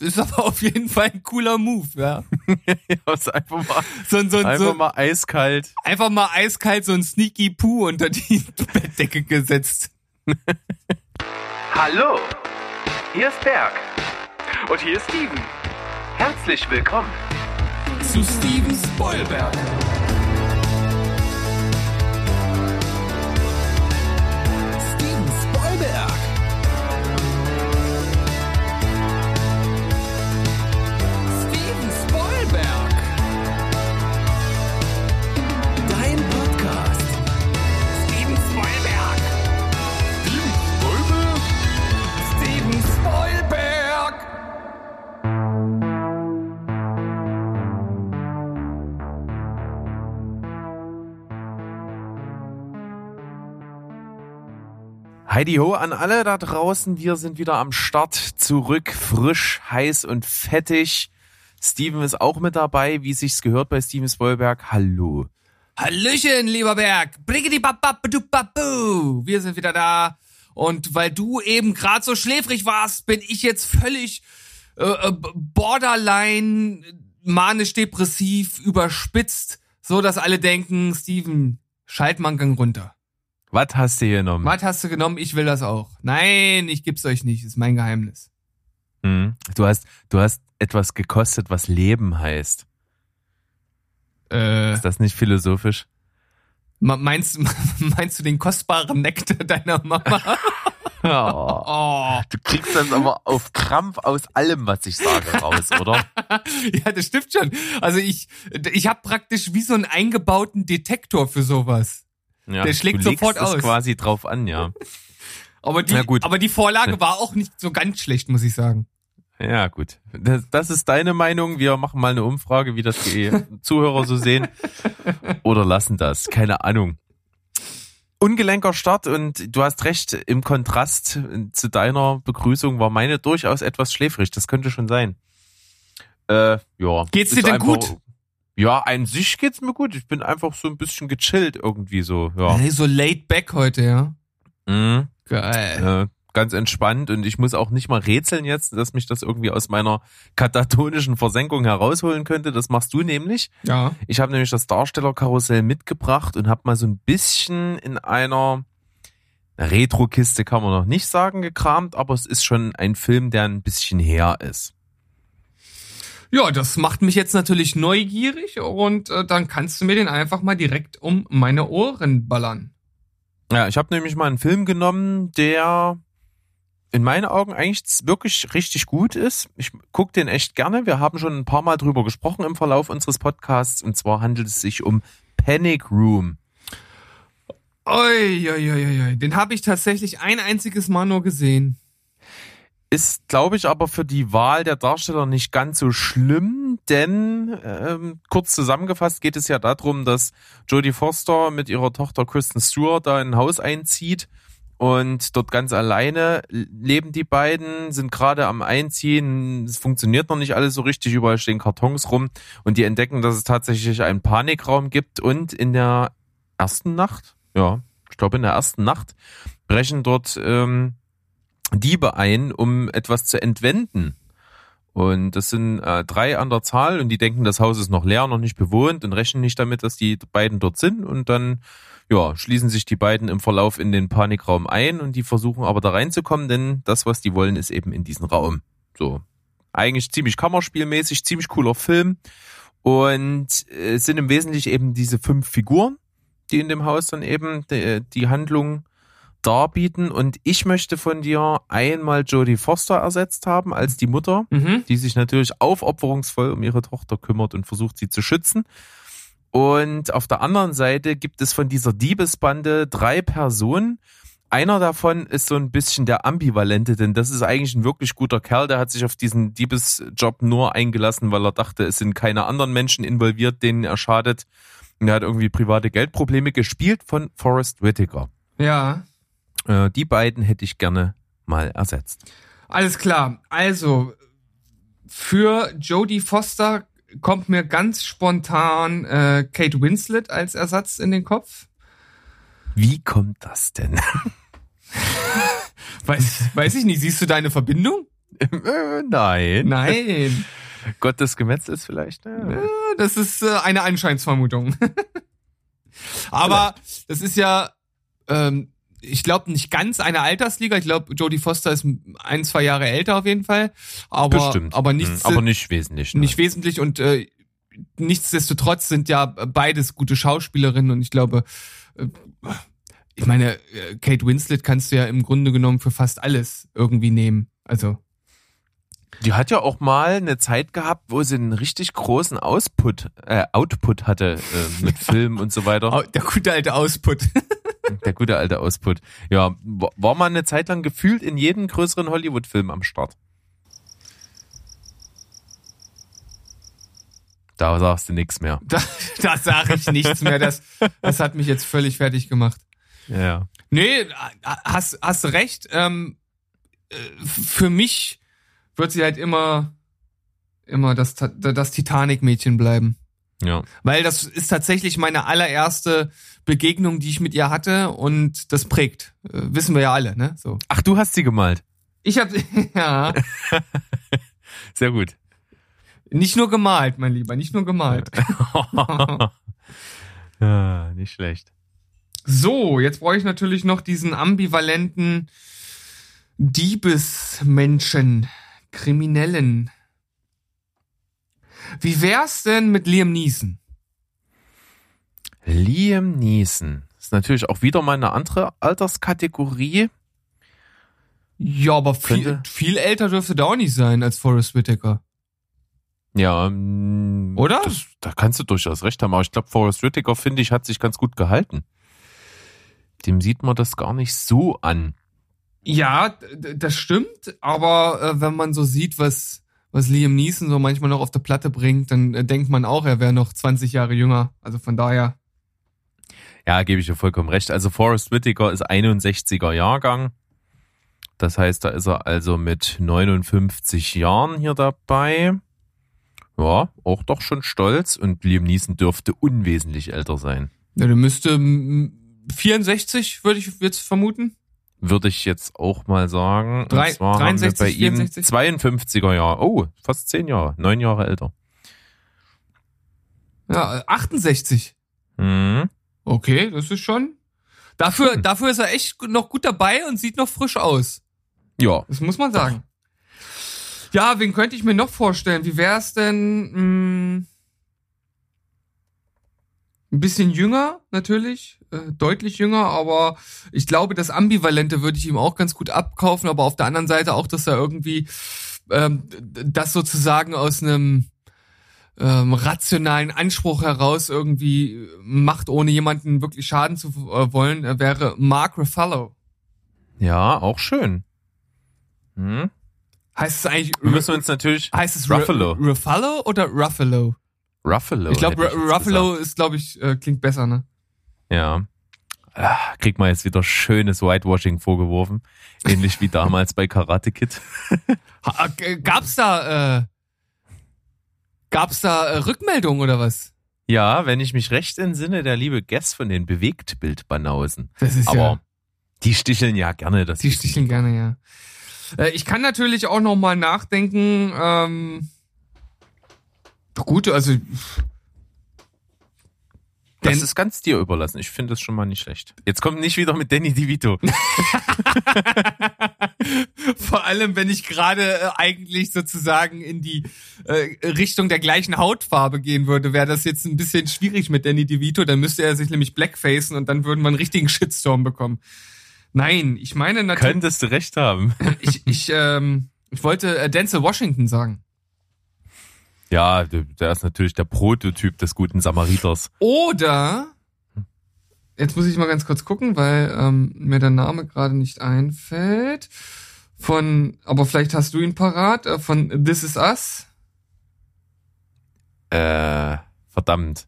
ist aber auf jeden Fall ein cooler Move, ja. ja ist einfach mal, So, so, ein- einfach so, mal eiskalt. einfach mal eiskalt so ein Sneaky Poo unter die Bettdecke gesetzt. Hallo, hier ist Berg. Und hier ist Steven. Herzlich willkommen. Zu Steven Spoilberg. Heidi ho an alle da draußen. Wir sind wieder am Start zurück, frisch, heiß und fettig. Steven ist auch mit dabei, wie sich's gehört bei Steven Spoilberg. Hallo. Hallöchen, lieber Berg. Wir sind wieder da. Und weil du eben gerade so schläfrig warst, bin ich jetzt völlig äh, äh, borderline manisch-depressiv überspitzt, so dass alle denken, Steven, schalt mal einen Gang runter. Was hast du hier genommen? Was hast du genommen? Ich will das auch. Nein, ich geb's euch nicht. Ist mein Geheimnis. Hm. Du hast, du hast etwas gekostet, was Leben heißt. Äh, Ist das nicht philosophisch? meinst, meinst du den kostbaren Nektar deiner Mama? Oh. Oh. Du kriegst das aber auf Krampf aus allem, was ich sage, raus, oder? Ja, das stimmt schon. Also ich, ich habe praktisch wie so einen eingebauten Detektor für sowas. Ja, Der schlägt du sofort aus. quasi drauf an, ja. Aber die, aber die Vorlage war auch nicht so ganz schlecht, muss ich sagen. Ja, gut. Das, das ist deine Meinung. Wir machen mal eine Umfrage, wie das die Zuhörer so sehen. Oder lassen das. Keine Ahnung. Ungelenker Start und du hast recht, im Kontrast zu deiner Begrüßung war meine durchaus etwas schläfrig. Das könnte schon sein. Äh, ja. Geht's dir denn gut? Ja, an sich geht's mir gut. Ich bin einfach so ein bisschen gechillt irgendwie so. Ja. Hey, so laid back heute, ja. Mhm. Geil. äh, ganz entspannt und ich muss auch nicht mal rätseln jetzt, dass mich das irgendwie aus meiner katatonischen Versenkung herausholen könnte. Das machst du nämlich. Ja. Ich habe nämlich das Darstellerkarussell mitgebracht und habe mal so ein bisschen in einer Retro-Kiste kann man noch nicht sagen gekramt, aber es ist schon ein Film, der ein bisschen her ist. Ja, das macht mich jetzt natürlich neugierig und äh, dann kannst du mir den einfach mal direkt um meine Ohren ballern. Ja, ich habe nämlich mal einen Film genommen, der in meinen Augen eigentlich wirklich richtig gut ist. Ich gucke den echt gerne. Wir haben schon ein paar Mal drüber gesprochen im Verlauf unseres Podcasts. Und zwar handelt es sich um Panic Room. Oi, oi, oi, oi. Den habe ich tatsächlich ein einziges Mal nur gesehen. Ist, glaube ich, aber für die Wahl der Darsteller nicht ganz so schlimm, denn ähm, kurz zusammengefasst geht es ja darum, dass Jodie Foster mit ihrer Tochter Kristen Stewart da in ein Haus einzieht und dort ganz alleine leben die beiden, sind gerade am Einziehen, es funktioniert noch nicht alles so richtig, überall stehen Kartons rum und die entdecken, dass es tatsächlich einen Panikraum gibt und in der ersten Nacht, ja, ich glaube in der ersten Nacht, brechen dort ähm, Diebe ein, um etwas zu entwenden. Und das sind äh, drei an der Zahl und die denken, das Haus ist noch leer, noch nicht bewohnt und rechnen nicht damit, dass die beiden dort sind und dann ja, schließen sich die beiden im Verlauf in den Panikraum ein und die versuchen aber da reinzukommen, denn das, was die wollen, ist eben in diesen Raum. So. Eigentlich ziemlich kammerspielmäßig, ziemlich cooler Film. Und äh, es sind im Wesentlichen eben diese fünf Figuren, die in dem Haus dann eben die, die Handlung darbieten. Und ich möchte von dir einmal Jodie Foster ersetzt haben als die Mutter, Mhm. die sich natürlich aufopferungsvoll um ihre Tochter kümmert und versucht, sie zu schützen. Und auf der anderen Seite gibt es von dieser Diebesbande drei Personen. Einer davon ist so ein bisschen der Ambivalente, denn das ist eigentlich ein wirklich guter Kerl, der hat sich auf diesen Diebesjob nur eingelassen, weil er dachte, es sind keine anderen Menschen involviert, denen er schadet. Und er hat irgendwie private Geldprobleme gespielt von Forrest Whitaker. Ja. Äh, die beiden hätte ich gerne mal ersetzt. Alles klar. Also, für Jodie Foster kommt mir ganz spontan äh, Kate Winslet als Ersatz in den Kopf. Wie kommt das denn? Weiß, weiß ich nicht. Siehst du deine Verbindung? Äh, Nein. Nein. Gott des Gemetzels vielleicht. Ja. Das ist äh, eine Anscheinsvermutung. Aber das ist ja, ähm, ich glaube, nicht ganz eine Altersliga. Ich glaube, Jodie Foster ist ein, zwei Jahre älter auf jeden Fall. Aber, Bestimmt. aber Hm, nichts, aber nicht wesentlich. nein. nicht wesentlich und äh, nichtsdestotrotz sind ja beides gute Schauspielerinnen und ich glaube, äh, ich meine, äh, Kate Winslet kannst du ja im Grunde genommen für fast alles irgendwie nehmen. Also Die hat ja auch mal eine Zeit gehabt, wo sie einen richtig großen Ausput, äh, Output hatte äh, mit Film und so weiter. au- der gute alte Ausput. Der gute alte Ausput. Ja, wa- war mal eine Zeit lang gefühlt in jedem größeren Hollywood-Film am Start. Da sagst du nichts mehr. Da, da sage ich nichts mehr. Das, das hat mich jetzt völlig fertig gemacht. Ja. Nee, hast, hast recht. Ähm, äh, für mich wird sie halt immer, immer das, das Titanic-Mädchen bleiben. Ja. Weil das ist tatsächlich meine allererste Begegnung, die ich mit ihr hatte und das prägt. Äh, wissen wir ja alle, ne? So. Ach, du hast sie gemalt. Ich habe ja Sehr gut. nicht nur gemalt, mein Lieber, nicht nur gemalt. ja, nicht schlecht. So, jetzt brauche ich natürlich noch diesen ambivalenten Diebesmenschen, Kriminellen. Wie wär's denn mit Liam Neeson? Liam Neeson. Ist natürlich auch wieder mal eine andere Alterskategorie. Ja, aber viel, viel älter dürfte der auch nicht sein als Forrest Whitaker. Ja, mm, Oder? Das, da kannst du durchaus recht haben. Aber ich glaube, Forrest Whitaker, finde ich, hat sich ganz gut gehalten. Dem sieht man das gar nicht so an. Ja, das stimmt, aber äh, wenn man so sieht, was, was Liam Neeson so manchmal noch auf der Platte bringt, dann äh, denkt man auch, er wäre noch 20 Jahre jünger. Also von daher. Ja, gebe ich dir vollkommen recht. Also Forrest Whitaker ist 61er Jahrgang. Das heißt, da ist er also mit 59 Jahren hier dabei. Ja, auch doch schon stolz. Und Liam Neeson dürfte unwesentlich älter sein. Ja, der müsste mm, 64, würde ich jetzt vermuten. Würde ich jetzt auch mal sagen. Und Drei- zwar haben wir 63, bei ihm 64? 52er Jahre. Oh, fast 10 Jahre. 9 Jahre älter. Ja, äh, 68. Mhm. Okay, das ist schon. Dafür, Hm. dafür ist er echt noch gut dabei und sieht noch frisch aus. Ja. Das muss man sagen. Ja, wen könnte ich mir noch vorstellen? Wie wär's denn? Mh, ein bisschen jünger, natürlich, äh, deutlich jünger, aber ich glaube, das Ambivalente würde ich ihm auch ganz gut abkaufen, aber auf der anderen Seite auch, dass er irgendwie ähm, das sozusagen aus einem ähm, rationalen Anspruch heraus irgendwie macht, ohne jemanden wirklich schaden zu äh, wollen, äh, wäre Mark Ruffalo. Ja, auch schön. Hm? Heißt es eigentlich Wir müssen uns natürlich heißt es Ruffalo. Ru- Ruffalo oder Ruffalo? Ruffalo. ich glaube, Ruffalo ist, glaube ich, äh, klingt besser, ne? Ja. Ah, Kriegt man jetzt wieder schönes Whitewashing vorgeworfen. Ähnlich wie damals bei Karate Kid. G- gab's da, äh, gab's da äh, Rückmeldungen oder was? Ja, wenn ich mich recht entsinne, der liebe Guess von den Bewegtbildbanausen. Das ist Aber ja, die sticheln ja gerne. Das die sticheln gerne, ja. Äh, ich kann natürlich auch noch mal nachdenken, ähm, gut, also, Das ist ganz dir überlassen. Ich finde das schon mal nicht schlecht. Jetzt kommt nicht wieder mit Danny DeVito. Vor allem, wenn ich gerade äh, eigentlich sozusagen in die äh, Richtung der gleichen Hautfarbe gehen würde, wäre das jetzt ein bisschen schwierig mit Danny DeVito. Dann müsste er sich nämlich blackfacen und dann würden wir einen richtigen Shitstorm bekommen. Nein, ich meine natürlich, Könntest du recht haben. ich, ich, ähm, ich wollte äh, Denzel Washington sagen. Ja, der ist natürlich der Prototyp des guten Samariters. Oder, jetzt muss ich mal ganz kurz gucken, weil ähm, mir der Name gerade nicht einfällt. Von, aber vielleicht hast du ihn parat, äh, von This Is Us. Äh, verdammt.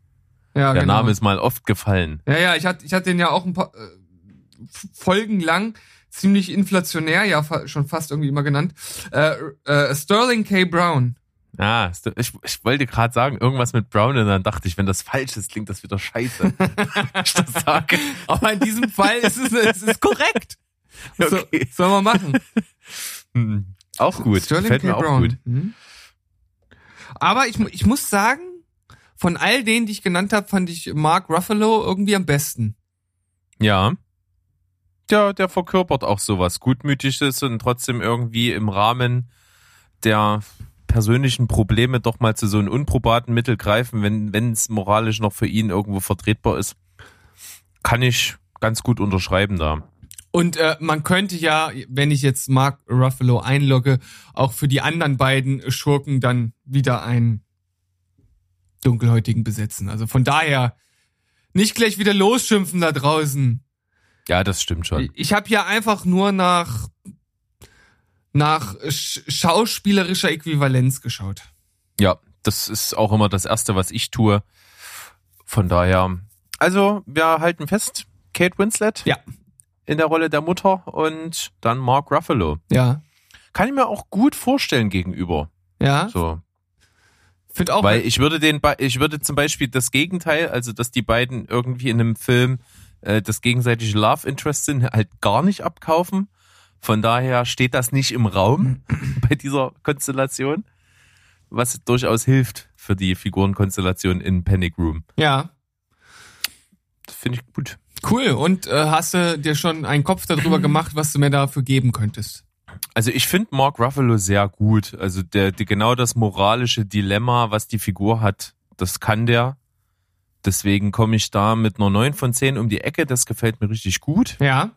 Ja, Der genau. Name ist mal oft gefallen. Ja, ja, ich hatte, ich hatte den ja auch ein paar äh, Folgen lang ziemlich inflationär, ja fa schon fast irgendwie immer genannt. Äh, äh, Sterling K. Brown. Ist- ich, ich wollte gerade sagen, irgendwas mit Brown und dann dachte ich, wenn das falsch ist, klingt das wieder scheiße. wenn ich das sage. Aber in diesem Fall ist es, es ist korrekt. So, Okay. sollen wir machen? Hm. Auch gut. Sterling Fällt K. mir auch Brown. gut. Mhm. Aber ich, ich muss sagen, von all denen, die ich genannt habe, fand ich Mark Ruffalo irgendwie am besten. Ja. Der, der verkörpert auch sowas Gutmütiges und trotzdem irgendwie im Rahmen der persönlichen Probleme doch mal zu so einem unprobaten Mittel greifen, wenn wenn es moralisch noch für ihn irgendwo vertretbar ist. Kann ich ganz gut unterschreiben da. Und äh, man könnte ja, wenn ich jetzt Mark Ruffalo einlogge, auch für die anderen beiden Schurken dann wieder einen dunkelhäutigen besetzen. Also von daher nicht gleich wieder losschimpfen da draußen. Ja, das stimmt schon. Ich habe ja einfach nur nach nach sch schauspielerischer Äquivalenz geschaut. Ja, das ist auch immer das Erste, was ich tue. Von daher, also wir halten fest, Kate Winslet Ja. in der Rolle der Mutter und dann Mark Ruffalo. Ja. Kann ich mir auch gut vorstellen gegenüber. Ja. So, Find auch weil ich würde den, ich würde zum Beispiel das Gegenteil, also dass die beiden irgendwie in einem Film äh, das gegenseitige Love Interest sind, halt gar nicht abkaufen. Von daher steht das nicht im Raum bei dieser Konstellation, was durchaus hilft für die Figurenkonstellation in Panic Room. ja. Das finde ich gut. Cool. Und äh, hast du dir schon einen Kopf darüber gemacht, was du mir dafür geben könntest? Also ich finde Mark Ruffalo sehr gut. Also der, der genau das moralische Dilemma, was die Figur hat, das kann der. Deswegen komme ich da mit einer 9 von 10 um die Ecke. Das gefällt mir richtig gut. Ja.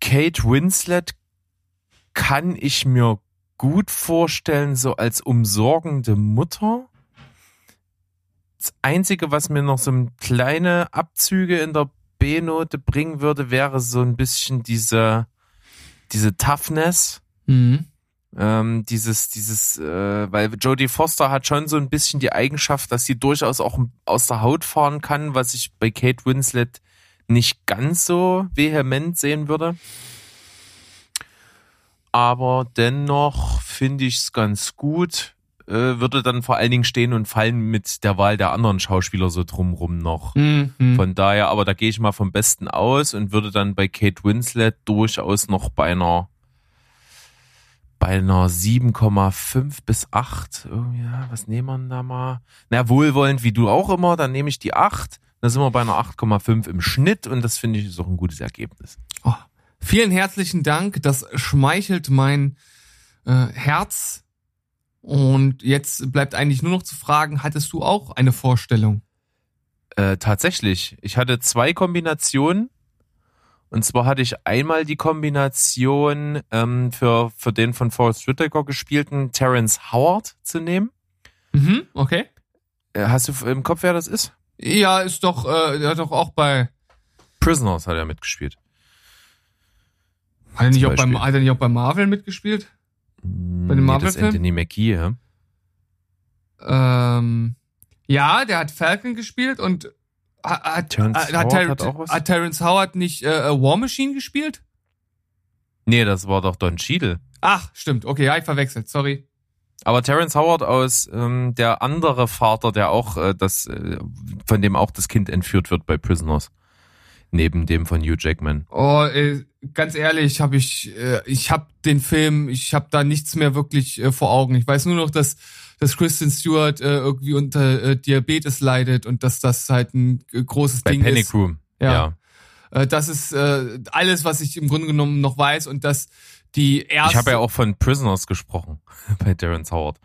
Kate Winslet kann ich mir gut vorstellen, so als umsorgende Mutter. Das Einzige, was mir noch so kleine Abzüge in der B-Note bringen würde, wäre so ein bisschen diese, diese Toughness. Mhm. Ähm, dieses, dieses, äh, weil Jodie Foster hat schon so ein bisschen die Eigenschaft, dass sie durchaus auch aus der Haut fahren kann, was ich bei Kate Winslet nicht ganz so vehement sehen würde. Aber dennoch finde ich es ganz gut. Äh, würde dann vor allen Dingen stehen und fallen mit der Wahl der anderen Schauspieler so drumrum noch. Mhm. Von daher, aber da gehe ich mal vom Besten aus und würde dann bei Kate Winslet durchaus noch bei einer bei einer 7,5 bis 8. Irgendwie, ja, was nehmen wir da mal? Na, wohlwollend wie du auch immer, dann nehme ich die 8. Da sind wir bei einer 8,5 im Schnitt und das finde ich ist auch ein gutes Ergebnis. Oh, vielen herzlichen Dank. Das schmeichelt mein äh, Herz. Und jetzt bleibt eigentlich nur noch zu fragen, hattest du auch eine Vorstellung? Äh, tatsächlich, ich hatte zwei Kombinationen. Und zwar hatte ich einmal die Kombination ähm, für, für den von Forrest Whitaker gespielten Terrence Howard zu nehmen. Mhm, okay. Äh, hast du im Kopf, wer das ist? Ja, ist doch, äh, hat doch auch bei, Prisoners hat er mitgespielt. hat er nicht, auch Beispiel. hat er nicht auch bei Marvel mitgespielt? Bei dem nee, das Marvel-Film? Anthony Mackie, ja. Ähm, ja, der hat Falcon gespielt und hat, hat, Terrence hat, Howard hat was? hat Terrence Howard nicht äh, äh, War Machine gespielt? Nee, das war doch Don Cheadle. Ach, stimmt. Okay, ja, ich verwechselt. Sorry. Aber Terrence Howard aus ähm, der andere Vater, der auch äh, das, äh, von dem auch das Kind entführt wird bei Prisoners. Neben dem von Hugh Jackman. Oh, äh, ganz ehrlich, habe ich, äh, ich habe den Film, ich habe da nichts mehr wirklich äh, vor Augen. Ich weiß nur noch, dass, dass Kristen Stewart äh, irgendwie unter äh, Diabetes leidet und dass das halt ein äh, großes Bei Ding Panic ist. Room. Ja. ja. Äh, das ist äh, alles, was ich im Grunde genommen noch weiß und dass die erste. Ich habe ja auch von Prisoners gesprochen bei Terrence Howard.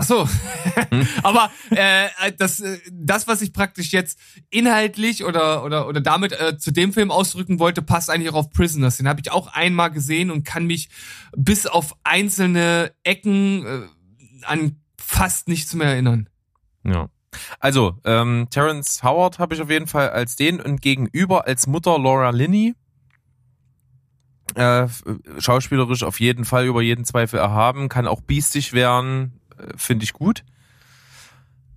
Ach so. Aber äh, das, äh, das, was ich praktisch jetzt inhaltlich oder oder oder damit äh, zu dem Film ausdrücken wollte, passt eigentlich auch auf Prisoners. Den habe ich auch einmal gesehen und kann mich bis auf einzelne Ecken äh, an fast nichts mehr erinnern. Ja. Also, ähm, Terrence Howard habe ich auf jeden Fall als den und gegenüber als Mutter Laura Linney. Äh, schauspielerisch auf jeden Fall über jeden Zweifel erhaben, kann auch biestig werden, äh, finde ich gut.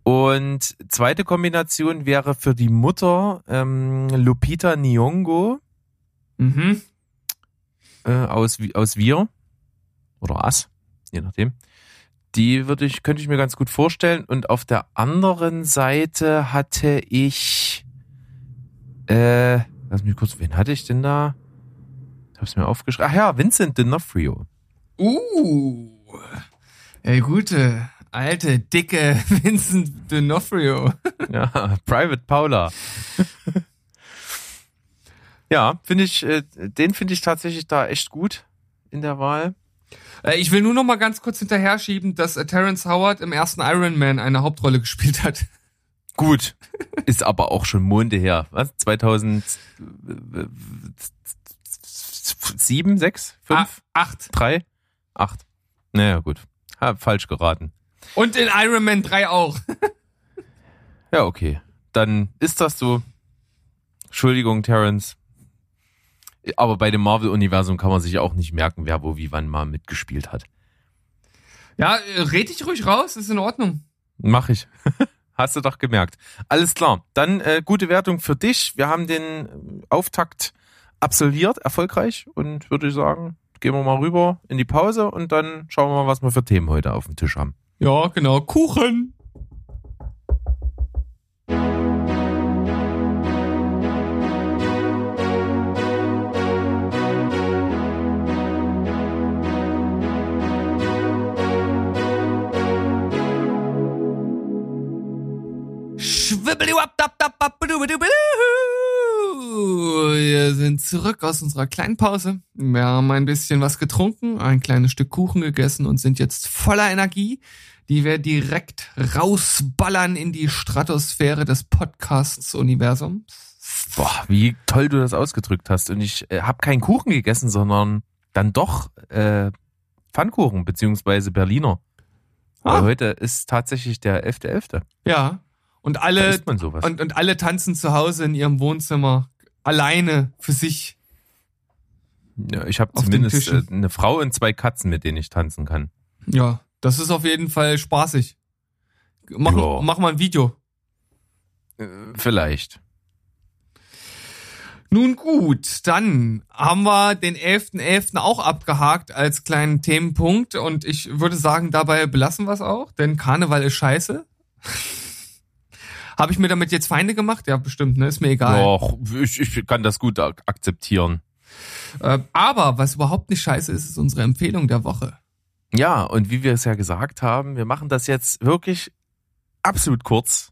Und zweite Kombination wäre für die Mutter ähm, Lupita Nyong'o Mhm. äh, aus aus Wir oder As, je nachdem. Die würde ich könnte ich mir ganz gut vorstellen. Und auf der anderen Seite hatte ich, äh, lass mich kurz, wen hatte ich denn da? Ich hab's mir aufgeschrieben. Ach ja, Vincent D'Onofrio. Uh. Ey, gute, alte, dicke Vincent D'Onofrio. Ja, Private Paula. ja, finde ich, äh, den finde ich tatsächlich da echt gut in der Wahl. Äh, ich will nur noch mal ganz kurz hinterher schieben, dass äh, Terrence Howard im ersten Iron Man eine Hauptrolle gespielt hat. Gut. Ist aber auch schon Monde her. Was? 2007, 6, 5, Ah, acht. 3, 8. Naja, gut. Hab falsch geraten. Und in Iron Man 3 auch. Ja, okay. Dann ist das so. Entschuldigung, Terrence. Aber bei dem Marvel-Universum kann man sich auch nicht merken, wer wo wie wann mal mitgespielt hat. Ja, äh, red dich ruhig raus, ist in Ordnung. Mach ich. Hast du doch gemerkt. Alles klar. Dann äh, gute Wertung für dich. Wir haben den äh, Auftakt absolviert, erfolgreich. Und würde ich sagen, gehen wir mal rüber in die Pause und dann schauen wir mal, was wir für Themen heute auf dem Tisch haben. Ja, genau. Kuchen. Wir sind zurück aus unserer kleinen Pause. Wir haben ein bisschen was getrunken, ein kleines Stück Kuchen gegessen und sind jetzt voller Energie, die wir direkt rausballern in die Stratosphäre des Podcasts-Universums. Boah, wie toll du das ausgedrückt hast. Und ich äh, habe keinen Kuchen gegessen, sondern dann doch äh, Pfannkuchen beziehungsweise Berliner. Ah. Weil heute ist tatsächlich der 11.11. Ja. Und alle, und, und alle tanzen zu Hause in ihrem Wohnzimmer. Alleine für sich. ja, ich habe zumindest äh, eine Frau und zwei Katzen, mit denen ich tanzen kann. Ja, das ist auf jeden Fall spaßig. Mach, Ja. mach mal ein Video. Äh, vielleicht. Nun gut, dann haben wir den 11.11. auch abgehakt als kleinen Themenpunkt und ich würde sagen, dabei belassen wir es auch, denn Karneval ist scheiße. Habe ich mir damit jetzt Feinde gemacht? Ja, bestimmt, ne? Ist mir egal. Doch, ich, ich kann das gut ak- akzeptieren. Äh, aber was überhaupt nicht scheiße ist, ist unsere Empfehlung der Woche. Ja, und wie wir es ja gesagt haben, wir machen das jetzt wirklich absolut kurz.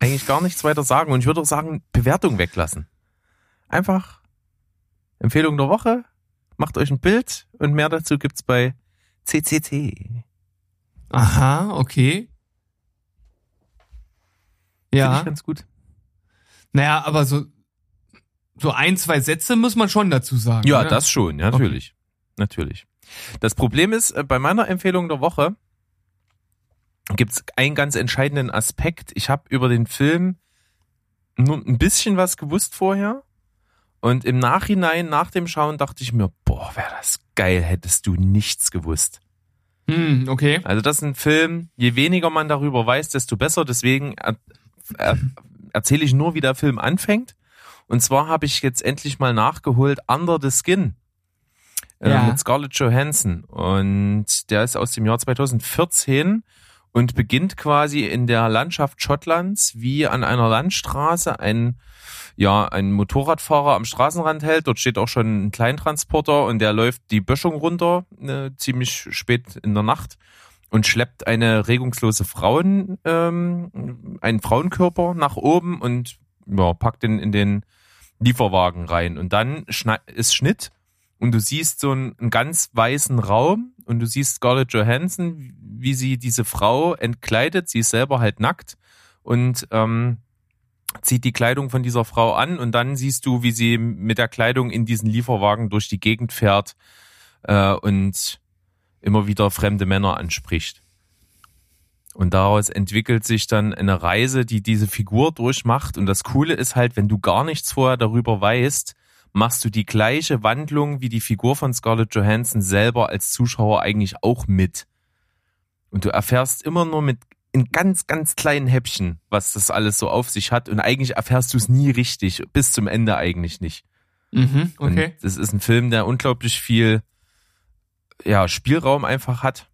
Eigentlich gar nichts weiter sagen. Und ich würde auch sagen, Bewertung weglassen. Einfach Empfehlung der Woche, macht euch ein Bild und mehr dazu gibt's bei CCT. Aha, okay. Finde Ja, ich ganz gut. naja, aber so, so ein, zwei Sätze muss man schon dazu sagen. Ja, ne? das schon, ja, natürlich. Natürlich. Das Problem ist, äh, bei meiner Empfehlung der Woche gibt's einen ganz entscheidenden Aspekt. Ich habe über den Film nur ein bisschen was gewusst vorher. Und im Nachhinein, nach dem Schauen, dachte ich mir, boah, wäre das geil, hättest du nichts gewusst. Hm, okay. Also das ist ein Film, je weniger man darüber weiß, desto besser. Deswegen er, erzähle ich nur, wie der Film anfängt. Und zwar habe ich jetzt endlich mal nachgeholt Under the Skin äh, Ja. mit Scarlett Johansson. Und der ist aus dem Jahr 2014 und beginnt quasi in der Landschaft Schottlands, wie an einer Landstraße ein ja, ein Motorradfahrer am Straßenrand hält. Dort steht auch schon ein Kleintransporter und der läuft die Böschung runter, äh, ziemlich spät in der Nacht und schleppt eine regungslose Frauen, ähm, einen Frauenkörper nach oben und ja, packt den in den Lieferwagen rein. Und dann ist Schnitt und du siehst so einen, einen ganz weißen Raum und du siehst Scarlett Johansson, wie sie diese Frau entkleidet. Sie ist selber halt nackt und ähm, zieht die Kleidung von dieser Frau an und dann siehst du, wie sie mit der Kleidung in diesen Lieferwagen durch die Gegend fährt äh, und immer wieder fremde Männer anspricht. Und daraus entwickelt sich dann eine Reise, die diese Figur durchmacht. Und das Coole ist halt, wenn du gar nichts vorher darüber weißt, machst du die gleiche Wandlung wie die Figur von Scarlett Johansson selber als Zuschauer eigentlich auch mit. Und du erfährst immer nur mit in ganz, ganz kleinen Häppchen, was das alles so auf sich hat. Und eigentlich erfährst du es nie richtig, bis zum Ende eigentlich nicht. Mhm, okay. Und es ist ein Film, der unglaublich viel ja, Spielraum einfach hat.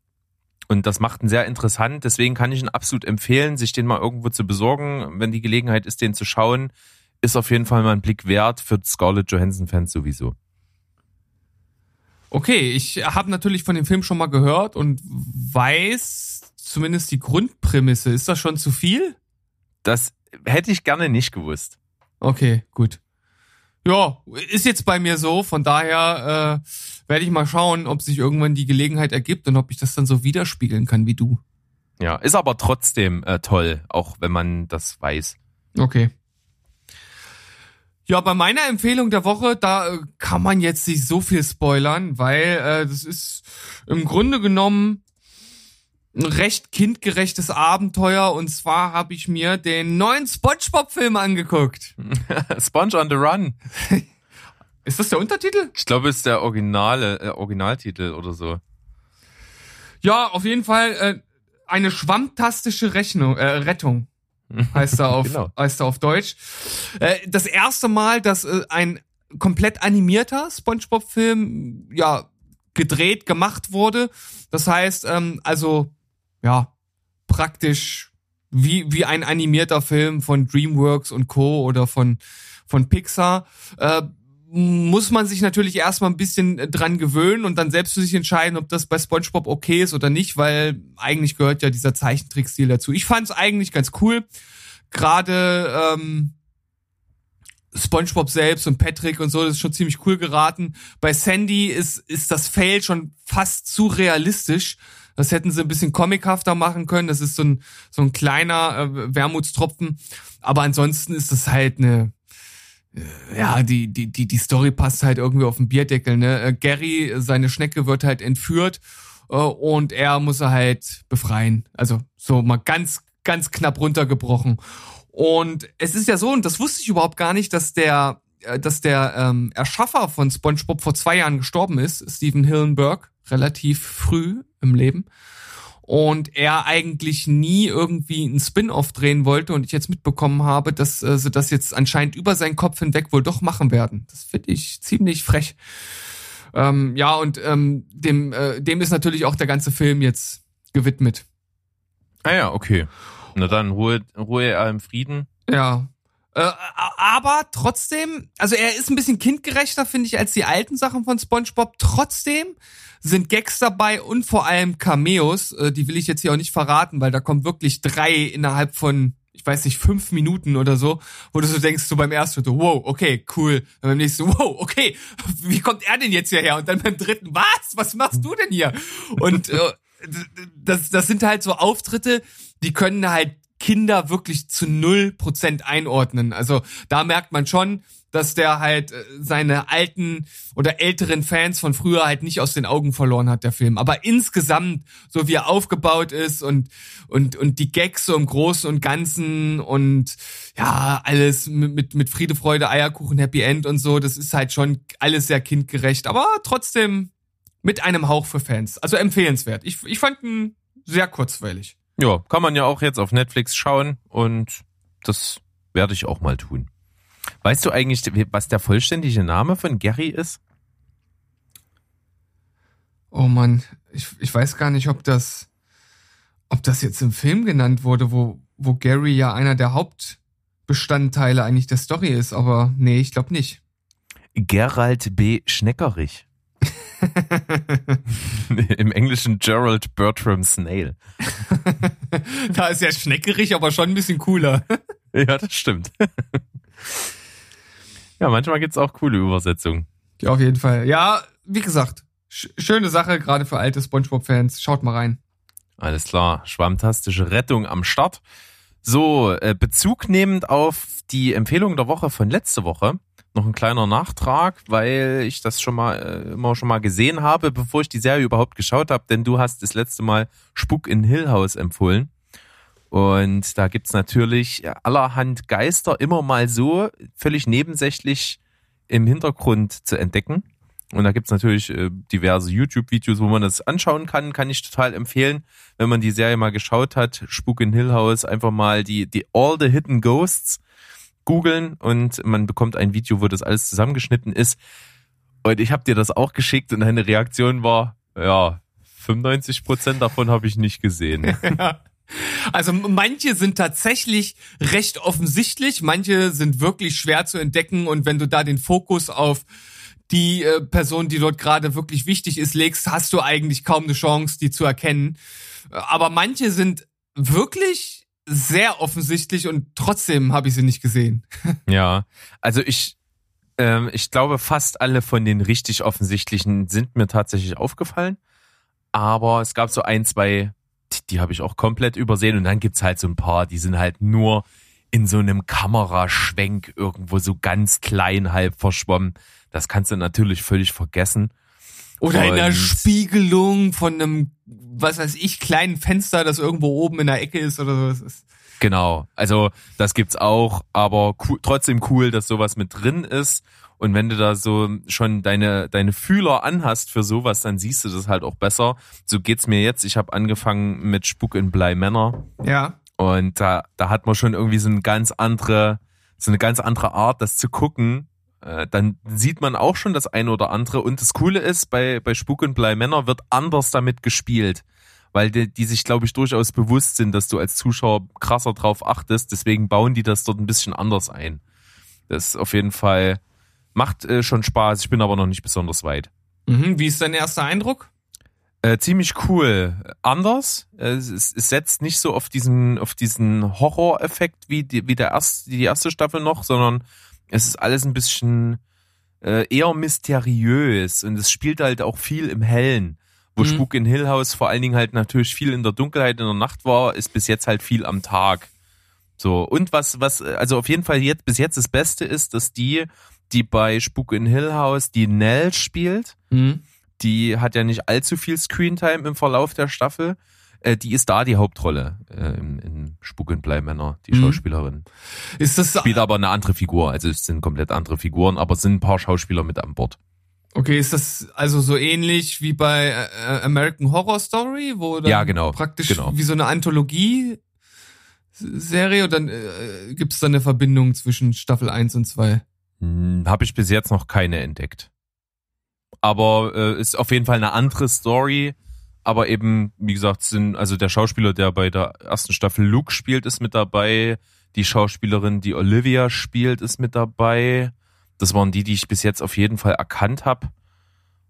Und das macht ihn sehr interessant. Deswegen kann ich ihn absolut empfehlen, sich den mal irgendwo zu besorgen. Wenn die Gelegenheit ist, den zu schauen, ist auf jeden Fall mal ein Blick wert für Scarlett Johansson-Fans sowieso. Okay, ich habe natürlich von dem Film schon mal gehört und weiß zumindest die Grundprämisse. Ist das schon zu viel? Das hätte ich gerne nicht gewusst. Okay, gut. Ja, ist jetzt bei mir so. Von daher äh, werde ich mal schauen, ob sich irgendwann die Gelegenheit ergibt und ob ich das dann so widerspiegeln kann wie du. Ja, ist aber trotzdem äh, toll, auch wenn man das weiß. Okay. Ja, bei meiner Empfehlung der Woche, da äh, kann man jetzt nicht so viel spoilern, weil äh, das ist im Grunde genommen ein recht kindgerechtes Abenteuer und zwar habe ich mir den neuen SpongeBob-Film angeguckt. Sponge on the Run. Ist das der Untertitel? Ich glaube, es ist der originale äh, Originaltitel oder so. Ja, auf jeden Fall äh, eine schwammtastische Rechnung, äh, Rettung heißt er auf, Genau. heißt er auf Deutsch. Äh, das erste Mal, dass äh, ein komplett animierter SpongeBob-Film ja gedreht gemacht wurde. Das heißt, ähm, also ja praktisch wie wie ein animierter Film von DreamWorks und Co. oder von von Pixar. Äh, muss man sich natürlich erstmal ein bisschen dran gewöhnen und dann selbst für sich entscheiden, ob das bei SpongeBob okay ist oder nicht, weil eigentlich gehört ja dieser Zeichentrickstil dazu. Ich fand es eigentlich ganz cool. Gerade ähm, SpongeBob selbst und Patrick und so, das ist schon ziemlich cool geraten. Bei Sandy ist, ist das Fail schon fast zu realistisch. Das hätten sie ein bisschen comichafter machen können. Das ist so ein, so ein kleiner äh, Wermutstropfen. Aber ansonsten ist das halt eine, äh, ja, die, die, die, die Story passt halt irgendwie auf den Bierdeckel, ne? Äh, Gary, seine Schnecke wird halt entführt äh, und er muss er halt befreien. Also so mal ganz, ganz knapp runtergebrochen. Und es ist ja so, und das wusste ich überhaupt gar nicht, dass der, äh, dass der ähm, Erschaffer von SpongeBob vor zwei Jahren gestorben ist, Steven Hillenburg, relativ früh im Leben. Und er eigentlich nie irgendwie einen Spin-off drehen wollte und ich jetzt mitbekommen habe, dass äh, sie das jetzt anscheinend über seinen Kopf hinweg wohl doch machen werden. Das finde ich ziemlich frech. Ähm, ja, und ähm, dem, äh, dem ist natürlich auch der ganze Film jetzt gewidmet. Ah ja, okay. Na dann, Ruhe, Ruhe er im Frieden. Ja. Äh, aber trotzdem, also er ist ein bisschen kindgerechter, finde ich, als die alten Sachen von SpongeBob. Trotzdem sind Gags dabei und vor allem Cameos. Äh, die will ich jetzt hier auch nicht verraten, weil da kommen wirklich drei innerhalb von, ich weiß nicht, fünf Minuten oder so, wo du so denkst, so beim ersten, so, wow, okay, cool. Und beim nächsten, wow, okay, wie kommt er denn jetzt hierher? Und dann beim dritten, was? Was machst du denn hier? Und äh, das, das sind halt so Auftritte, die können halt Kinder wirklich zu null Prozent einordnen. Also da merkt man schon, dass der halt äh, seine alten oder älteren Fans von früher halt nicht aus den Augen verloren hat, der Film. Aber insgesamt, so wie er aufgebaut ist und, und, und die Gags so im Großen und Ganzen und ja, alles mit, mit, mit Friede, Freude, Eierkuchen, Happy End und so, das ist halt schon alles sehr kindgerecht, aber trotzdem mit einem Hauch für Fans. Also empfehlenswert. Ich, ich fand ihn sehr kurzweilig. Ja, kann man ja auch jetzt auf Netflix schauen und das werde ich auch mal tun. Weißt du eigentlich, was der vollständige Name von Gary ist? Oh Mann, ich, ich weiß gar nicht, ob das, ob das jetzt im Film genannt wurde, wo, wo Gary ja einer der Hauptbestandteile eigentlich der Story ist, aber nee, ich glaube nicht. Gerald B. Schneckerich. Im Englischen Gerald Bertram Snail. da ist ja schneckerig, aber schon ein bisschen cooler. Ja, das stimmt. ja, manchmal gibt's auch coole Übersetzungen. Ja, auf jeden Fall. Ja, wie gesagt, sch schöne Sache, gerade für alte Spongebob-Fans. Schaut mal rein. Alles klar, schwammtastische Rettung am Start. So, äh, Bezug nehmend auf die Empfehlung der Woche von letzte Woche, noch ein kleiner Nachtrag, weil ich das schon mal äh, immer schon mal gesehen habe, bevor ich die Serie überhaupt geschaut habe, denn du hast das letzte Mal Spuk in Hill House empfohlen. Und da gibt's natürlich allerhand Geister immer mal so völlig nebensächlich im Hintergrund zu entdecken. Und da gibt's natürlich äh, diverse YouTube-Videos, wo man das anschauen kann. Kann ich total empfehlen, wenn man die Serie mal geschaut hat. Spuk in Hill House, einfach mal die, die All the Hidden Ghosts googeln und man bekommt ein Video, wo das alles zusammengeschnitten ist. Und ich habe dir das auch geschickt und deine Reaktion war, ja, 95 Prozent davon habe ich nicht gesehen. Also manche sind tatsächlich recht offensichtlich, manche sind wirklich schwer zu entdecken und wenn du da den Fokus auf die äh, Person, die dort gerade wirklich wichtig ist, legst, hast du eigentlich kaum eine Chance, die zu erkennen. Aber manche sind wirklich sehr offensichtlich und trotzdem habe ich sie nicht gesehen. Ja, also ich, ähm, ich glaube, fast alle von den richtig offensichtlichen sind mir tatsächlich aufgefallen. Aber es gab so ein, zwei, die, habe ich auch komplett übersehen. Und dann gibt's halt so ein paar, die sind halt nur in so einem Kameraschwenk irgendwo so ganz klein halb verschwommen. Das kannst du natürlich völlig vergessen. Oder in der Und- Spiegelung von einem, was weiß ich, kleinen Fenster, das irgendwo oben in der Ecke ist oder so. Das ist Genau, also das gibt's auch, aber cool, trotzdem cool, dass sowas mit drin ist. Und wenn du da so schon deine deine Fühler anhast für sowas, dann siehst du das halt auch besser. So geht's mir jetzt. Ich habe angefangen mit Spuk in Blei Männer ja. und da da hat man schon irgendwie so eine ganz andere so eine ganz andere Art, das zu gucken. Äh, Dann sieht man auch schon das eine oder andere. Und das Coole ist, bei, bei Spuk und Blei Männer wird anders damit gespielt weil die, die sich, glaube ich, durchaus bewusst sind, dass du als Zuschauer krasser drauf achtest. Deswegen bauen die das dort ein bisschen anders ein. Das ist auf jeden Fall macht äh, schon Spaß. Ich bin aber noch nicht besonders weit. Mhm. Wie ist dein erster Eindruck? Äh, ziemlich cool. Anders. Äh, es, es setzt nicht so auf diesen auf diesen Horror-Effekt wie die, wie der erste, die erste Staffel noch, sondern es ist alles ein bisschen äh, eher mysteriös und es spielt halt auch viel im Hellen. Wo Mhm. Spuk in Hill House vor allen Dingen halt natürlich viel in der Dunkelheit in der Nacht war, ist bis jetzt halt viel am Tag. So, und was, was, also auf jeden Fall jetzt, bis jetzt das Beste ist, dass die, die bei Spuk in Hill House die Nell spielt, Mhm. die hat ja nicht allzu viel Screentime im Verlauf der Staffel. Äh, die ist da die Hauptrolle äh, in, in Spuk und Bleimänner, die Mhm. Schauspielerin. Ist das Spielt aber eine andere Figur, also es sind komplett andere Figuren, aber es sind ein paar Schauspieler mit an Bord. okay? Ist das also so ähnlich wie bei äh, American Horror Story, wo dann Ja, genau, praktisch genau. wie so eine Anthologie Serie und dann äh, gibt es da eine Verbindung zwischen Staffel 1 und 2. Hm, Habe ich bis jetzt noch keine entdeckt. Aber äh, ist auf jeden Fall eine andere Story. Aber eben, wie gesagt, sind also der Schauspieler, der bei der ersten Staffel Luke spielt, ist mit dabei. Die Schauspielerin, die Olivia spielt, ist mit dabei. Das waren die, die ich bis jetzt auf jeden Fall erkannt habe.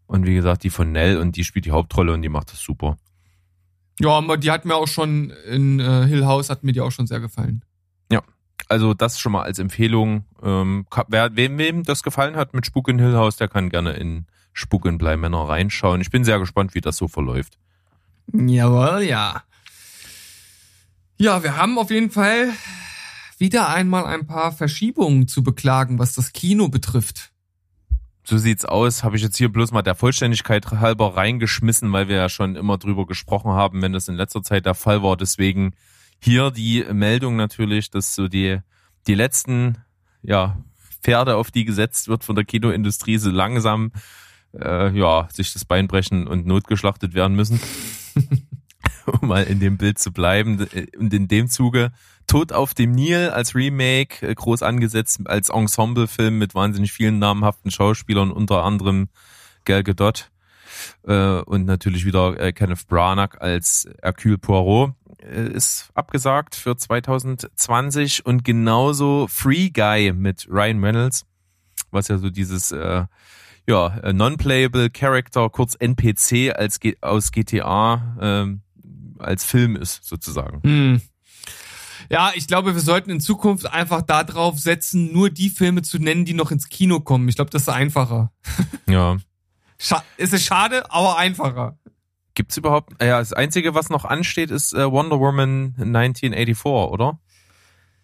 Und wie gesagt, die von Nell und die spielt die Hauptrolle und die macht das super. Ja, aber die hat mir auch schon in äh, Hill House hat mir die auch schon sehr gefallen. Also das schon mal als Empfehlung. Ähm, wer, wem, wem das gefallen hat mit Spuk in Hill House, der kann gerne in Spuk in Bleimänner reinschauen. Ich bin sehr gespannt, wie das so verläuft. Jawohl, ja. Ja, wir haben auf jeden Fall wieder einmal ein paar Verschiebungen zu beklagen, was das Kino betrifft. So sieht's aus. Habe ich jetzt hier bloß mal der Vollständigkeit halber reingeschmissen, weil wir ja schon immer drüber gesprochen haben, wenn das in letzter Zeit der Fall war. Deswegen hier die Meldung natürlich, dass so die, die letzten, ja, Pferde, auf die gesetzt wird von der Kinoindustrie, so langsam, äh, ja, sich das Bein brechen und notgeschlachtet werden müssen. um mal in dem Bild zu bleiben. Und in dem Zuge Tod auf dem Nil als Remake, äh, groß angesetzt als Ensemblefilm mit wahnsinnig vielen namhaften Schauspielern, unter anderem Gal Gadot äh, und natürlich wieder äh, Kenneth Branagh als Hercule Poirot äh, ist abgesagt für 2020 und genauso Free Guy mit Ryan Reynolds, was ja so dieses äh, ja, äh, Non-Playable Character, kurz NPC als G aus GTA ähm, als Film ist, sozusagen. Hm. Ja, ich glaube, wir sollten in Zukunft einfach darauf setzen, nur die Filme zu nennen, die noch ins Kino kommen. Ich glaube, das ist einfacher. Ja. Scha es ist schade, aber einfacher. Gibt's überhaupt, ja, das Einzige, was noch ansteht, ist äh, Wonder Woman 1984, oder?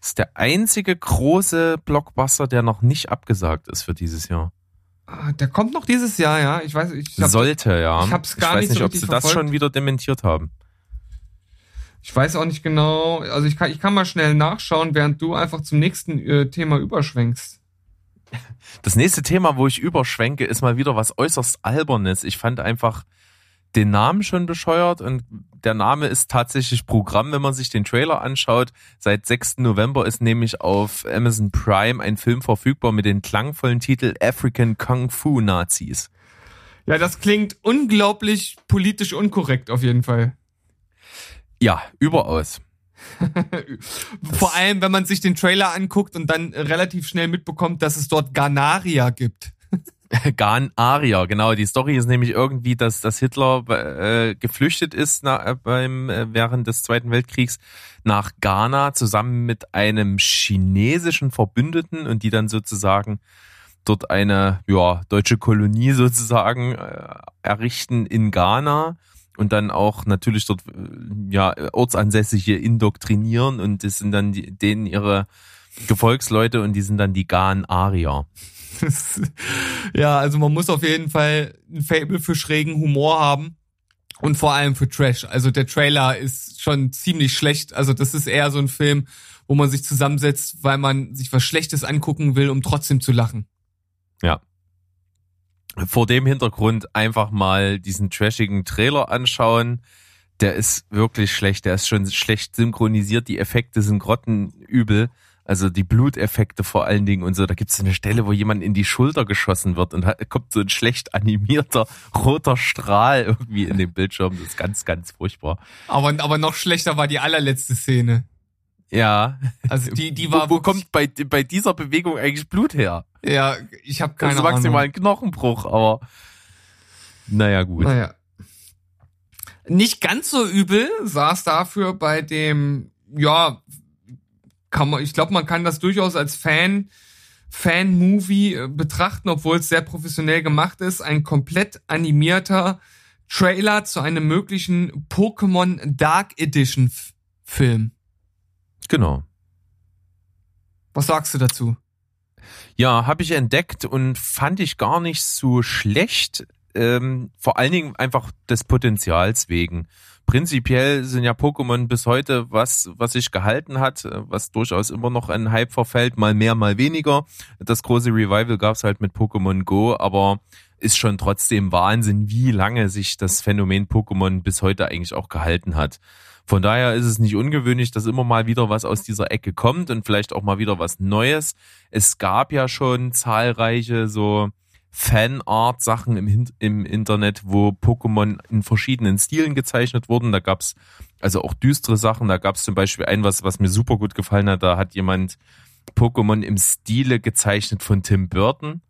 Das ist der einzige große Blockbuster, der noch nicht abgesagt ist für dieses Jahr. Ah, Der kommt noch dieses Jahr, ja. Ich weiß, ich hab, Sollte, ja. ich hab's gar weiß nicht nicht, so ob sie richtig das verfolgt. schon wieder dementiert haben. ich weiß auch nicht genau. Also ich kann, ich kann mal schnell nachschauen, während du einfach zum nächsten äh, Thema überschwenkst. Das nächste Thema, wo ich überschwenke, ist mal wieder was äußerst Albernes. Ich fand einfach den Namen schon bescheuert und der Name ist tatsächlich Programm, wenn man sich den Trailer anschaut. Seit 6. November ist nämlich auf Amazon Prime ein Film verfügbar mit dem klangvollen Titel African Kung Fu Nazis. Ja, das klingt unglaublich politisch unkorrekt auf jeden Fall. Ja, überaus. Vor allem, wenn man sich den Trailer anguckt und dann relativ schnell mitbekommt, dass es dort Ghanaria gibt. Gan Aria, genau. Die Story ist nämlich irgendwie, dass, dass Hitler äh, geflüchtet ist na, äh, beim, äh, während des Zweiten Weltkriegs nach Ghana zusammen mit einem chinesischen Verbündeten und die dann sozusagen dort eine ja, deutsche Kolonie sozusagen äh, errichten in Ghana und dann auch natürlich dort äh, ja Ortsansässige indoktrinieren und das sind dann die, denen ihre Gefolgsleute und die sind dann die Ghan Arier. ja, also man muss auf jeden Fall ein Fable für schrägen Humor haben und vor allem für Trash. Also der Trailer ist schon ziemlich schlecht. Also das ist eher so ein Film, wo man sich zusammensetzt, weil man sich was Schlechtes angucken will, um trotzdem zu lachen. Ja. Vor dem Hintergrund einfach mal diesen trashigen Trailer anschauen. Der ist wirklich schlecht. Der ist schon schlecht synchronisiert. Die Effekte sind grottenübel. Also die Bluteffekte vor allen Dingen und so. Da gibt es eine Stelle, wo jemand in die Schulter geschossen wird und hat, kommt so ein schlecht animierter roter Strahl irgendwie in den Bildschirm. Das ist ganz, ganz furchtbar. Aber, aber noch schlechter war die allerletzte Szene. Ja. Also die, die war. Wo, wo kommt bei, bei dieser Bewegung eigentlich Blut her? Ja, ich habe keine Ahnung. Das ist maximal ein Knochenbruch, aber naja, gut. Naja. Nicht ganz so übel saß dafür bei dem, ja, kann man, ich glaube, man kann das durchaus als Fan, Fan-Movie äh, betrachten, obwohl es sehr professionell gemacht ist. Ein komplett animierter Trailer zu einem möglichen Pokémon Dark Edition Film. Genau. Was sagst du dazu? Ja, habe ich entdeckt und fand ich gar nicht so schlecht. Ähm, vor allen Dingen einfach des Potenzials wegen prinzipiell sind ja Pokémon bis heute was, was sich gehalten hat, was durchaus immer noch ein Hype verfällt, mal mehr, mal weniger. Das große Revival gab's halt mit Pokémon Go, aber ist schon trotzdem Wahnsinn, wie lange sich das Phänomen Pokémon bis heute eigentlich auch gehalten hat. Von daher ist es nicht ungewöhnlich, dass immer mal wieder was aus dieser Ecke kommt und vielleicht auch mal wieder was Neues. Es gab ja schon zahlreiche so Fanart-Sachen im, im Internet, wo Pokémon in verschiedenen Stilen gezeichnet wurden. Da gab's also auch düstere Sachen. Da gab's zum Beispiel ein, was, was mir super gut gefallen hat. Da hat jemand Pokémon im Stile gezeichnet von Tim Burton.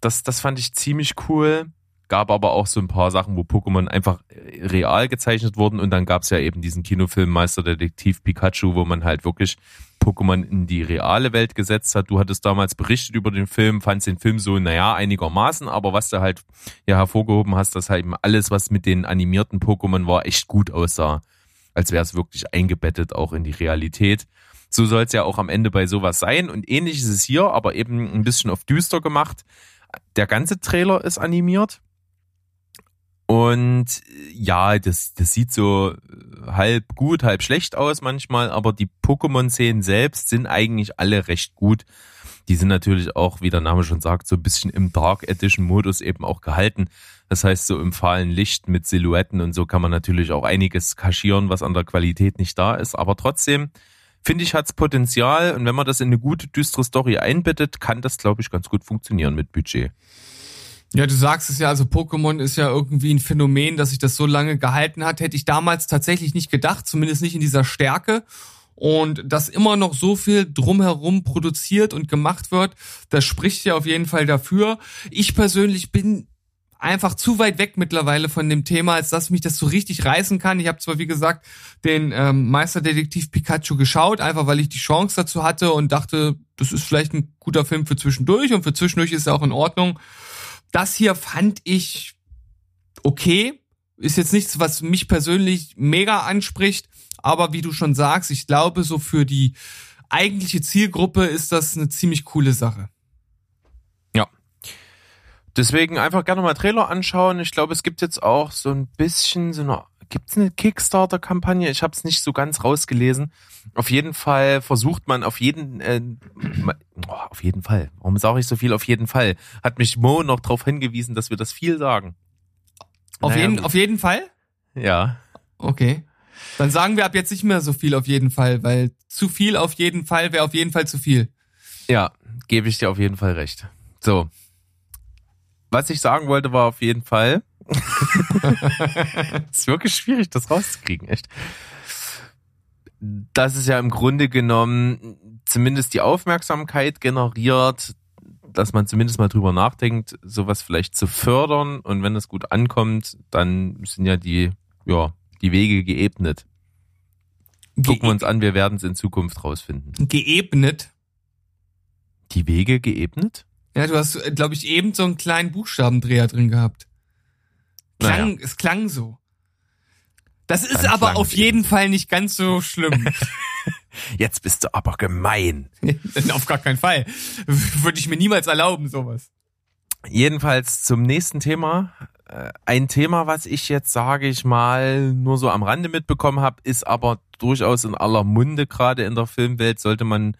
Das, das fand ich ziemlich cool. Gab aber auch so ein paar Sachen, wo Pokémon einfach real gezeichnet wurden. Und dann gab's ja eben diesen Kinofilm Meisterdetektiv Pikachu, wo man halt wirklich Pokémon in die reale Welt gesetzt hat. Du hattest damals berichtet über den Film, fandst den Film so, naja, einigermaßen, aber was du halt ja hervorgehoben hast, dass halt alles, was mit den animierten Pokémon war, echt gut aussah. Als wäre es wirklich eingebettet auch in die Realität. So soll es ja auch am Ende bei sowas sein. Und ähnlich ist es hier, aber eben ein bisschen auf düster gemacht. Der ganze Trailer ist animiert. Und ja, das, das sieht so halb gut, halb schlecht aus manchmal, aber die Pokémon-Szenen selbst sind eigentlich alle recht gut. Die sind natürlich auch, wie der Name schon sagt, so ein bisschen im Dark Edition Modus eben auch gehalten. Das heißt, so im fahlen Licht mit Silhouetten und so kann man natürlich auch einiges kaschieren, was an der Qualität nicht da ist. Aber trotzdem, finde ich, hat's Potenzial. Und wenn man das in eine gute, düstere Story einbettet, kann das, glaube ich, ganz gut funktionieren mit Budget. Ja, du sagst es ja, also Pokémon ist ja irgendwie ein Phänomen, dass sich das so lange gehalten hat. Hätte ich damals tatsächlich nicht gedacht, zumindest nicht in dieser Stärke. Und dass immer noch so viel drumherum produziert und gemacht wird, das spricht ja auf jeden Fall dafür. Ich persönlich bin einfach zu weit weg mittlerweile von dem Thema, als dass mich das so richtig reißen kann. Ich habe zwar, wie gesagt, den ähm, Meisterdetektiv Pikachu geschaut, einfach weil ich die Chance dazu hatte und dachte, das ist vielleicht ein guter Film für zwischendurch und für zwischendurch ist er auch in Ordnung. Das hier fand ich okay. Ist jetzt nichts, was mich persönlich mega anspricht. Aber wie du schon sagst, ich glaube, so für die eigentliche Zielgruppe ist das eine ziemlich coole Sache. Ja. Deswegen einfach gerne mal Trailer anschauen. Ich glaube, es gibt jetzt auch so ein bisschen so eine Gibt es eine Kickstarter-Kampagne? Ich habe es nicht so ganz rausgelesen. Auf jeden Fall versucht man auf jeden, äh, oh, auf jeden Fall. Warum sage ich so viel? Auf jeden Fall. Hat mich Mo noch darauf hingewiesen, dass wir das viel sagen. Auf naja, jeden, auf jeden Fall? Ja. Okay. Dann sagen wir ab jetzt nicht mehr so viel auf jeden Fall, weil zu viel auf jeden Fall wäre auf jeden Fall zu viel. Ja, gebe ich dir auf jeden Fall recht. So. Was ich sagen wollte, war auf jeden Fall, ist wirklich schwierig, das rauszukriegen, echt. Das ist ja im Grunde genommen zumindest die Aufmerksamkeit generiert, dass man zumindest mal drüber nachdenkt, sowas vielleicht zu fördern. Und wenn es gut ankommt, dann sind ja die, ja, die Wege geebnet. Gucken wir uns an, wir werden es in Zukunft rausfinden. Geebnet? Die Wege geebnet? Ja, du hast, glaube ich, eben so einen kleinen Buchstabendreher drin gehabt. Klang, Naja. Es klang so. Das ist Dann aber auf jeden eben. Fall nicht ganz so schlimm. Jetzt bist du aber gemein. auf gar keinen Fall. Würde ich mir niemals erlauben, sowas. Jedenfalls zum nächsten Thema. Äh, Ein Thema, was ich jetzt, sage ich mal, nur so am Rande mitbekommen habe, ist aber durchaus in aller Munde gerade in der Filmwelt, sollte man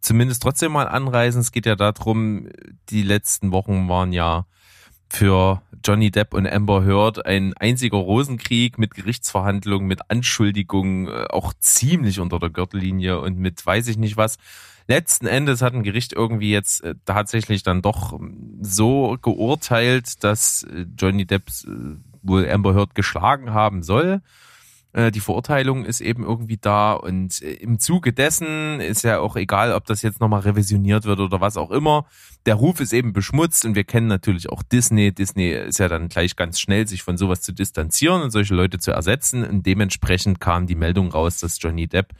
zumindest trotzdem mal anreisen. Es geht ja darum, die letzten Wochen waren ja für Johnny Depp und Amber Heard ein einziger Rosenkrieg mit Gerichtsverhandlungen, mit Anschuldigungen, äh, auch ziemlich unter der Gürtellinie und mit weiß ich nicht was. Letzten Endes hat ein Gericht irgendwie jetzt äh, tatsächlich dann doch ähm, so geurteilt, dass äh, Johnny Depp wohl Amber Heard geschlagen haben soll. Äh, Die Verurteilung ist eben irgendwie da und äh, im Zuge dessen ist ja auch egal, ob das jetzt nochmal revisioniert wird oder was auch immer. Der Ruf ist eben beschmutzt und wir kennen natürlich auch Disney. Disney ist ja dann gleich ganz schnell, sich von sowas zu distanzieren und solche Leute zu ersetzen. Und dementsprechend kam die Meldung raus, dass Johnny Depp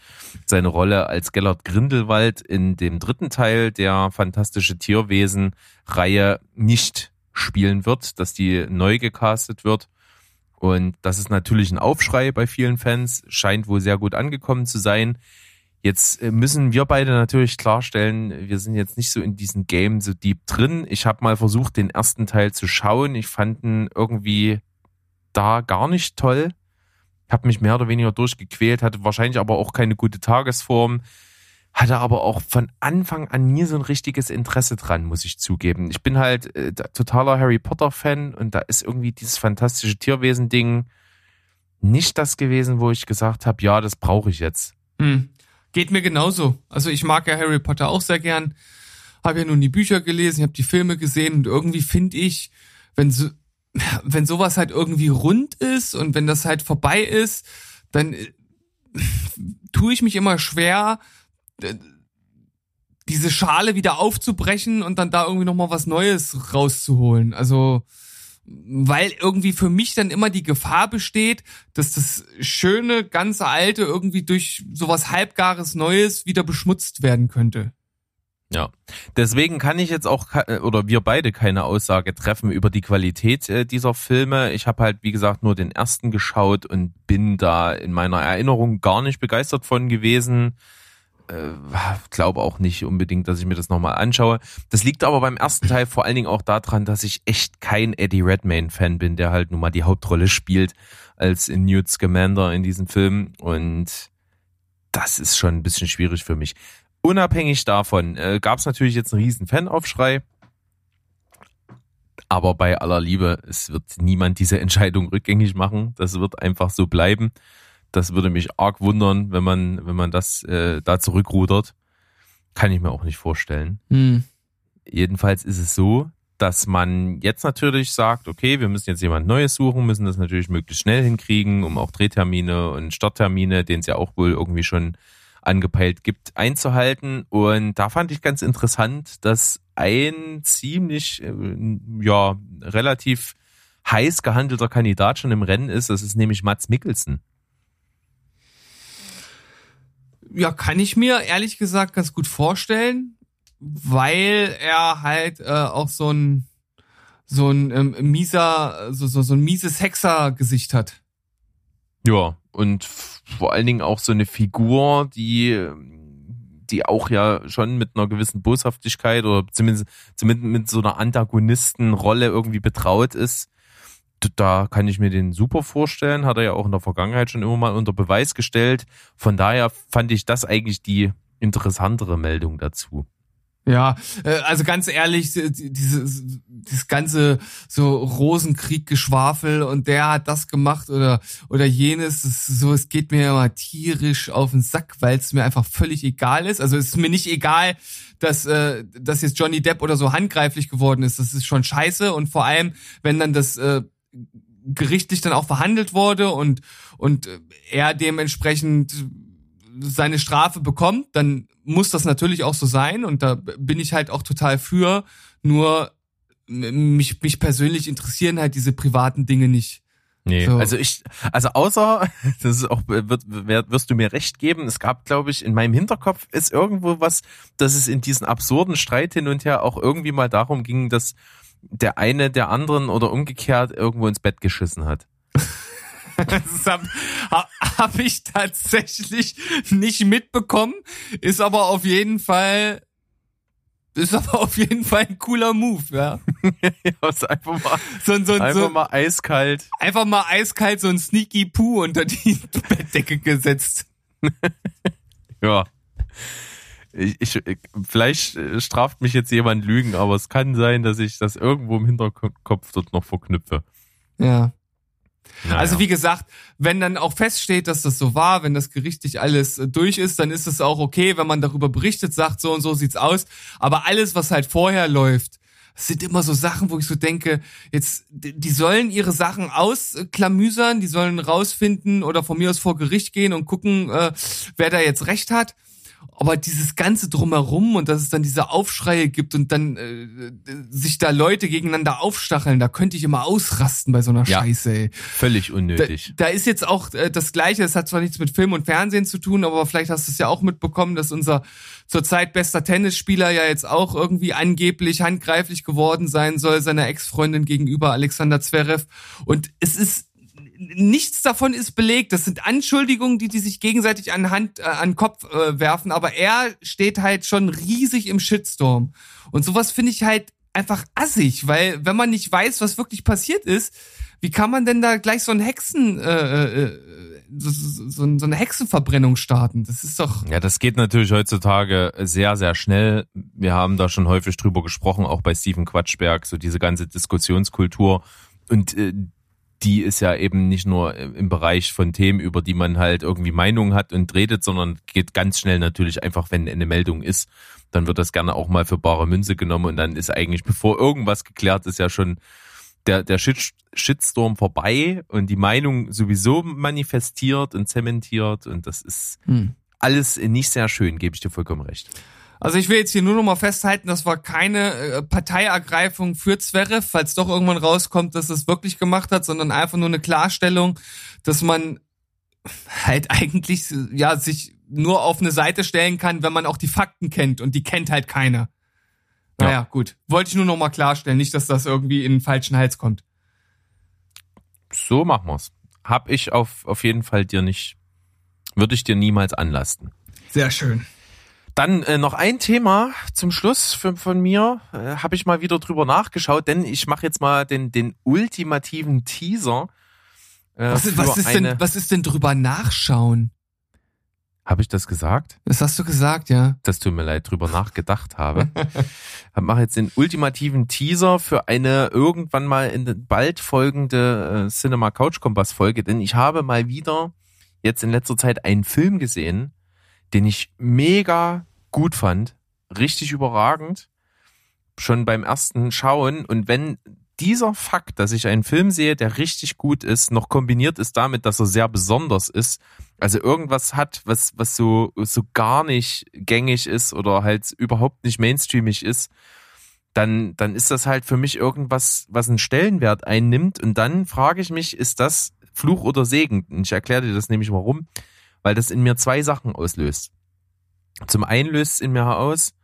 seine Rolle als Gellert Grindelwald in dem dritten Teil der Fantastische Tierwesen-Reihe nicht spielen wird, dass die neu gecastet wird. Und das ist natürlich ein Aufschrei bei vielen Fans, scheint wohl sehr gut angekommen zu sein. Jetzt äh, müssen wir beide natürlich klarstellen, wir sind jetzt nicht so in diesem Game so deep drin. Ich habe mal versucht, den ersten Teil zu schauen. Ich fand ihn irgendwie da gar nicht toll. Habe mich mehr oder weniger durchgequält, hatte wahrscheinlich aber auch keine gute Tagesform. Hatte aber auch von Anfang an nie so ein richtiges Interesse dran, muss ich zugeben. Ich bin halt äh, totaler Harry Potter-Fan und da ist irgendwie dieses fantastische Tierwesen-Ding nicht das gewesen, wo ich gesagt habe, ja, das brauche ich jetzt. Hm. Geht mir genauso. Also ich mag ja Harry Potter auch sehr gern. Habe ja nun die Bücher gelesen, ich habe die Filme gesehen und irgendwie finde ich, wenn so, wenn sowas halt irgendwie rund ist und wenn das halt vorbei ist, dann äh, tue ich mich immer schwer, diese Schale wieder aufzubrechen und dann da irgendwie noch mal was Neues rauszuholen. Also weil irgendwie für mich dann immer die Gefahr besteht, dass das schöne, ganze Alte irgendwie durch sowas halbgares Neues wieder beschmutzt werden könnte. Ja, deswegen kann ich jetzt auch ke- oder wir beide keine Aussage treffen über die Qualität äh, dieser Filme. Ich habe halt wie gesagt nur den ersten geschaut und bin da in meiner Erinnerung gar nicht begeistert von gewesen. Äh, glaube auch nicht unbedingt, dass ich mir das nochmal anschaue. Das liegt aber beim ersten Teil vor allen Dingen auch daran, dass ich echt kein Eddie Redmayne Fan bin, der halt nun mal die Hauptrolle spielt als Newt Scamander in diesem Film und das ist schon ein bisschen schwierig für mich. Unabhängig davon äh, gab es natürlich jetzt einen riesen Fanaufschrei. Aber bei aller Liebe, es wird niemand diese Entscheidung rückgängig machen. Das wird einfach so bleiben. Das würde mich arg wundern, wenn man, wenn man das äh, da zurückrudert. Kann ich mir auch nicht vorstellen. Hm. Jedenfalls ist es so, dass man jetzt natürlich sagt, okay, wir müssen jetzt jemand Neues suchen, müssen das natürlich möglichst schnell hinkriegen, um auch Drehtermine und Starttermine, den es ja auch wohl irgendwie schon angepeilt gibt, einzuhalten. Und da fand ich ganz interessant, dass ein ziemlich, äh, ja, relativ heiß gehandelter Kandidat schon im Rennen ist. Das ist nämlich Mats Mikkelsen. Ja, kann ich mir ehrlich gesagt ganz gut vorstellen, weil er halt äh, auch so ein so ein ähm, mieser, so, so, so ein mieses Hexer-Gesicht hat. Ja, und vor allen Dingen auch so eine Figur, die, die auch ja schon mit einer gewissen Boshaftigkeit oder zumindest, zumindest mit so einer Antagonistenrolle irgendwie betraut ist. Da kann ich mir den super vorstellen, hat er ja auch in der Vergangenheit schon immer mal unter Beweis gestellt. Von daher fand ich das eigentlich die interessantere Meldung dazu. Ja, äh, also ganz ehrlich, äh, dieses, dieses ganze so Rosenkrieg-Geschwafel und der hat das gemacht oder oder jenes, so, es geht mir immer tierisch auf den Sack, weil es mir einfach völlig egal ist. Also es ist mir nicht egal, dass äh, dass jetzt Johnny Depp oder so handgreiflich geworden ist. Das ist schon scheiße und vor allem, wenn dann das äh, gerichtlich dann auch verhandelt wurde und und äh, er dementsprechend seine Strafe bekommt, dann muss das natürlich auch so sein und da bin ich halt auch total für. Nur mich, mich persönlich interessieren halt diese privaten Dinge nicht. Nee, so. also ich, also außer, das ist auch, wird, wirst du mir recht geben, es gab, glaube ich, in meinem Hinterkopf ist irgendwo was, dass es in diesen absurden Streit hin und her auch irgendwie mal darum ging, dass der eine der anderen oder umgekehrt irgendwo ins Bett geschissen hat. Das habe hab ich tatsächlich nicht mitbekommen, ist aber auf jeden Fall ist aber auf jeden Fall ein cooler Move, ja. ja ist einfach mal, so, so, einfach so, mal eiskalt. Einfach mal eiskalt so ein Sneaky Poo unter die Bettdecke gesetzt. ja. Ich, ich, vielleicht straft mich jetzt jemand Lügen, aber es kann sein, dass ich das irgendwo im Hinterkopf dort noch verknüpfe. Ja. Naja. Also wie gesagt, wenn dann auch feststeht, dass das so war, wenn das gerichtlich alles äh, durch ist, dann ist es auch okay, wenn man darüber berichtet, sagt, so und so sieht's aus. Aber alles, was halt vorher läuft, sind immer so Sachen, wo ich so denke, jetzt, die sollen ihre Sachen ausklamüsern, die sollen rausfinden oder von mir aus vor Gericht gehen und gucken, äh, wer da jetzt recht hat aber dieses ganze drumherum und dass es dann diese Aufschreie gibt und dann äh, sich da Leute gegeneinander aufstacheln, da könnte ich immer ausrasten bei so einer ja, Scheiße. Ey. Völlig unnötig. Da, da ist jetzt auch äh, das Gleiche. Es hat zwar nichts mit Film und Fernsehen zu tun, aber vielleicht hast du es ja auch mitbekommen, dass unser zurzeit bester Tennisspieler ja jetzt auch irgendwie angeblich handgreiflich geworden sein soll seiner Ex-Freundin gegenüber Alexander Zverev. Und es ist nichts davon ist belegt. Das sind Anschuldigungen, die die sich gegenseitig an Hand, äh, an Kopf äh, werfen. Aber er steht halt schon riesig im Shitstorm. Und sowas finde ich halt einfach assig, weil wenn man nicht weiß, was wirklich passiert ist, wie kann man denn da gleich so ein Hexen, äh, äh, so, so, so eine Hexenverbrennung starten? Das ist doch. Ja, das geht natürlich heutzutage sehr, sehr schnell. Wir haben da schon häufig drüber gesprochen, auch bei Steven Quatschberg, so diese ganze Diskussionskultur. Und äh, die ist ja eben nicht nur im Bereich von Themen, über die man halt irgendwie Meinungen hat und redet, sondern geht ganz schnell natürlich einfach, wenn eine Meldung ist, dann wird das gerne auch mal für bare Münze genommen und dann ist eigentlich, bevor irgendwas geklärt ist, ja schon der, der Shit, Shitstorm vorbei und die Meinung sowieso manifestiert und zementiert und das ist hm. alles nicht sehr schön, gebe ich dir vollkommen recht. Also ich will jetzt hier nur noch mal festhalten, das war keine äh, Parteiergreifung für Zverev, falls doch irgendwann rauskommt, dass es wirklich gemacht hat, sondern einfach nur eine Klarstellung, dass man halt eigentlich ja sich nur auf eine Seite stellen kann, wenn man auch die Fakten kennt und die kennt halt keiner. Naja, ja. gut. Wollte ich nur noch mal klarstellen, nicht, dass das irgendwie in den falschen Hals kommt. So machen wir's. Hab ich auf, auf jeden Fall dir nicht, würde ich dir niemals anlasten. Sehr schön. Dann äh, noch ein Thema zum Schluss für, von mir. Äh, Habe ich mal wieder drüber nachgeschaut, denn ich mache jetzt mal den, den ultimativen Teaser. Äh, was, was, ist denn, was ist denn drüber nachschauen? Habe ich das gesagt? Das hast du gesagt, ja. Das tut mir leid, drüber nachgedacht habe. ich mache jetzt den ultimativen Teaser für eine irgendwann mal in bald folgende äh, Cinema Couch Kompass Folge, denn ich habe mal wieder jetzt in letzter Zeit einen Film gesehen, den ich mega gut fand, richtig überragend, schon beim ersten Schauen. Und wenn dieser Fakt, dass ich einen Film sehe, der richtig gut ist, noch kombiniert ist damit, dass er sehr besonders ist, also irgendwas hat, was, was so, so gar nicht gängig ist oder halt überhaupt nicht mainstreamig ist, dann, dann ist das halt für mich irgendwas, was einen Stellenwert einnimmt. Und dann frage ich mich, ist das Fluch oder Segen? Und ich erkläre dir das nämlich warum weil das in mir zwei Sachen auslöst. Zum einen löst es in mir aus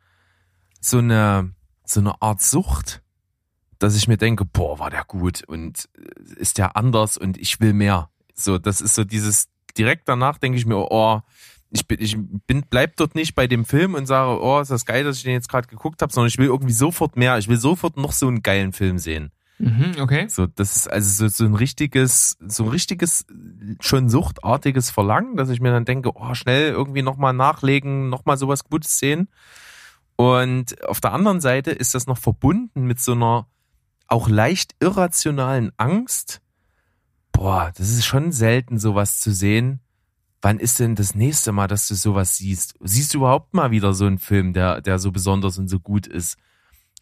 so eine, so eine Art Sucht, dass ich mir denke, boah, war der gut und äh, ist der anders und ich will mehr. So, das ist so dieses, direkt danach denke ich mir, oh, ich bin, ich bin, bleib dort nicht bei dem Film und sage, oh, ist das geil, dass ich den jetzt gerade geguckt habe, sondern ich will irgendwie sofort mehr. Ich will sofort noch so einen geilen Film sehen. Mhm, okay. So, das ist also so, so ein richtiges, so ein richtiges, schon suchtartiges Verlangen, dass ich mir dann denke, oh, schnell irgendwie nochmal nachlegen, nochmal sowas Gutes sehen. Und auf der anderen Seite ist das noch verbunden mit so einer auch leicht irrationalen Angst. Boah, das ist schon selten, sowas zu sehen. Wann ist denn das nächste Mal, dass du sowas siehst? Siehst du überhaupt mal wieder so einen Film, der, der so besonders und so gut ist?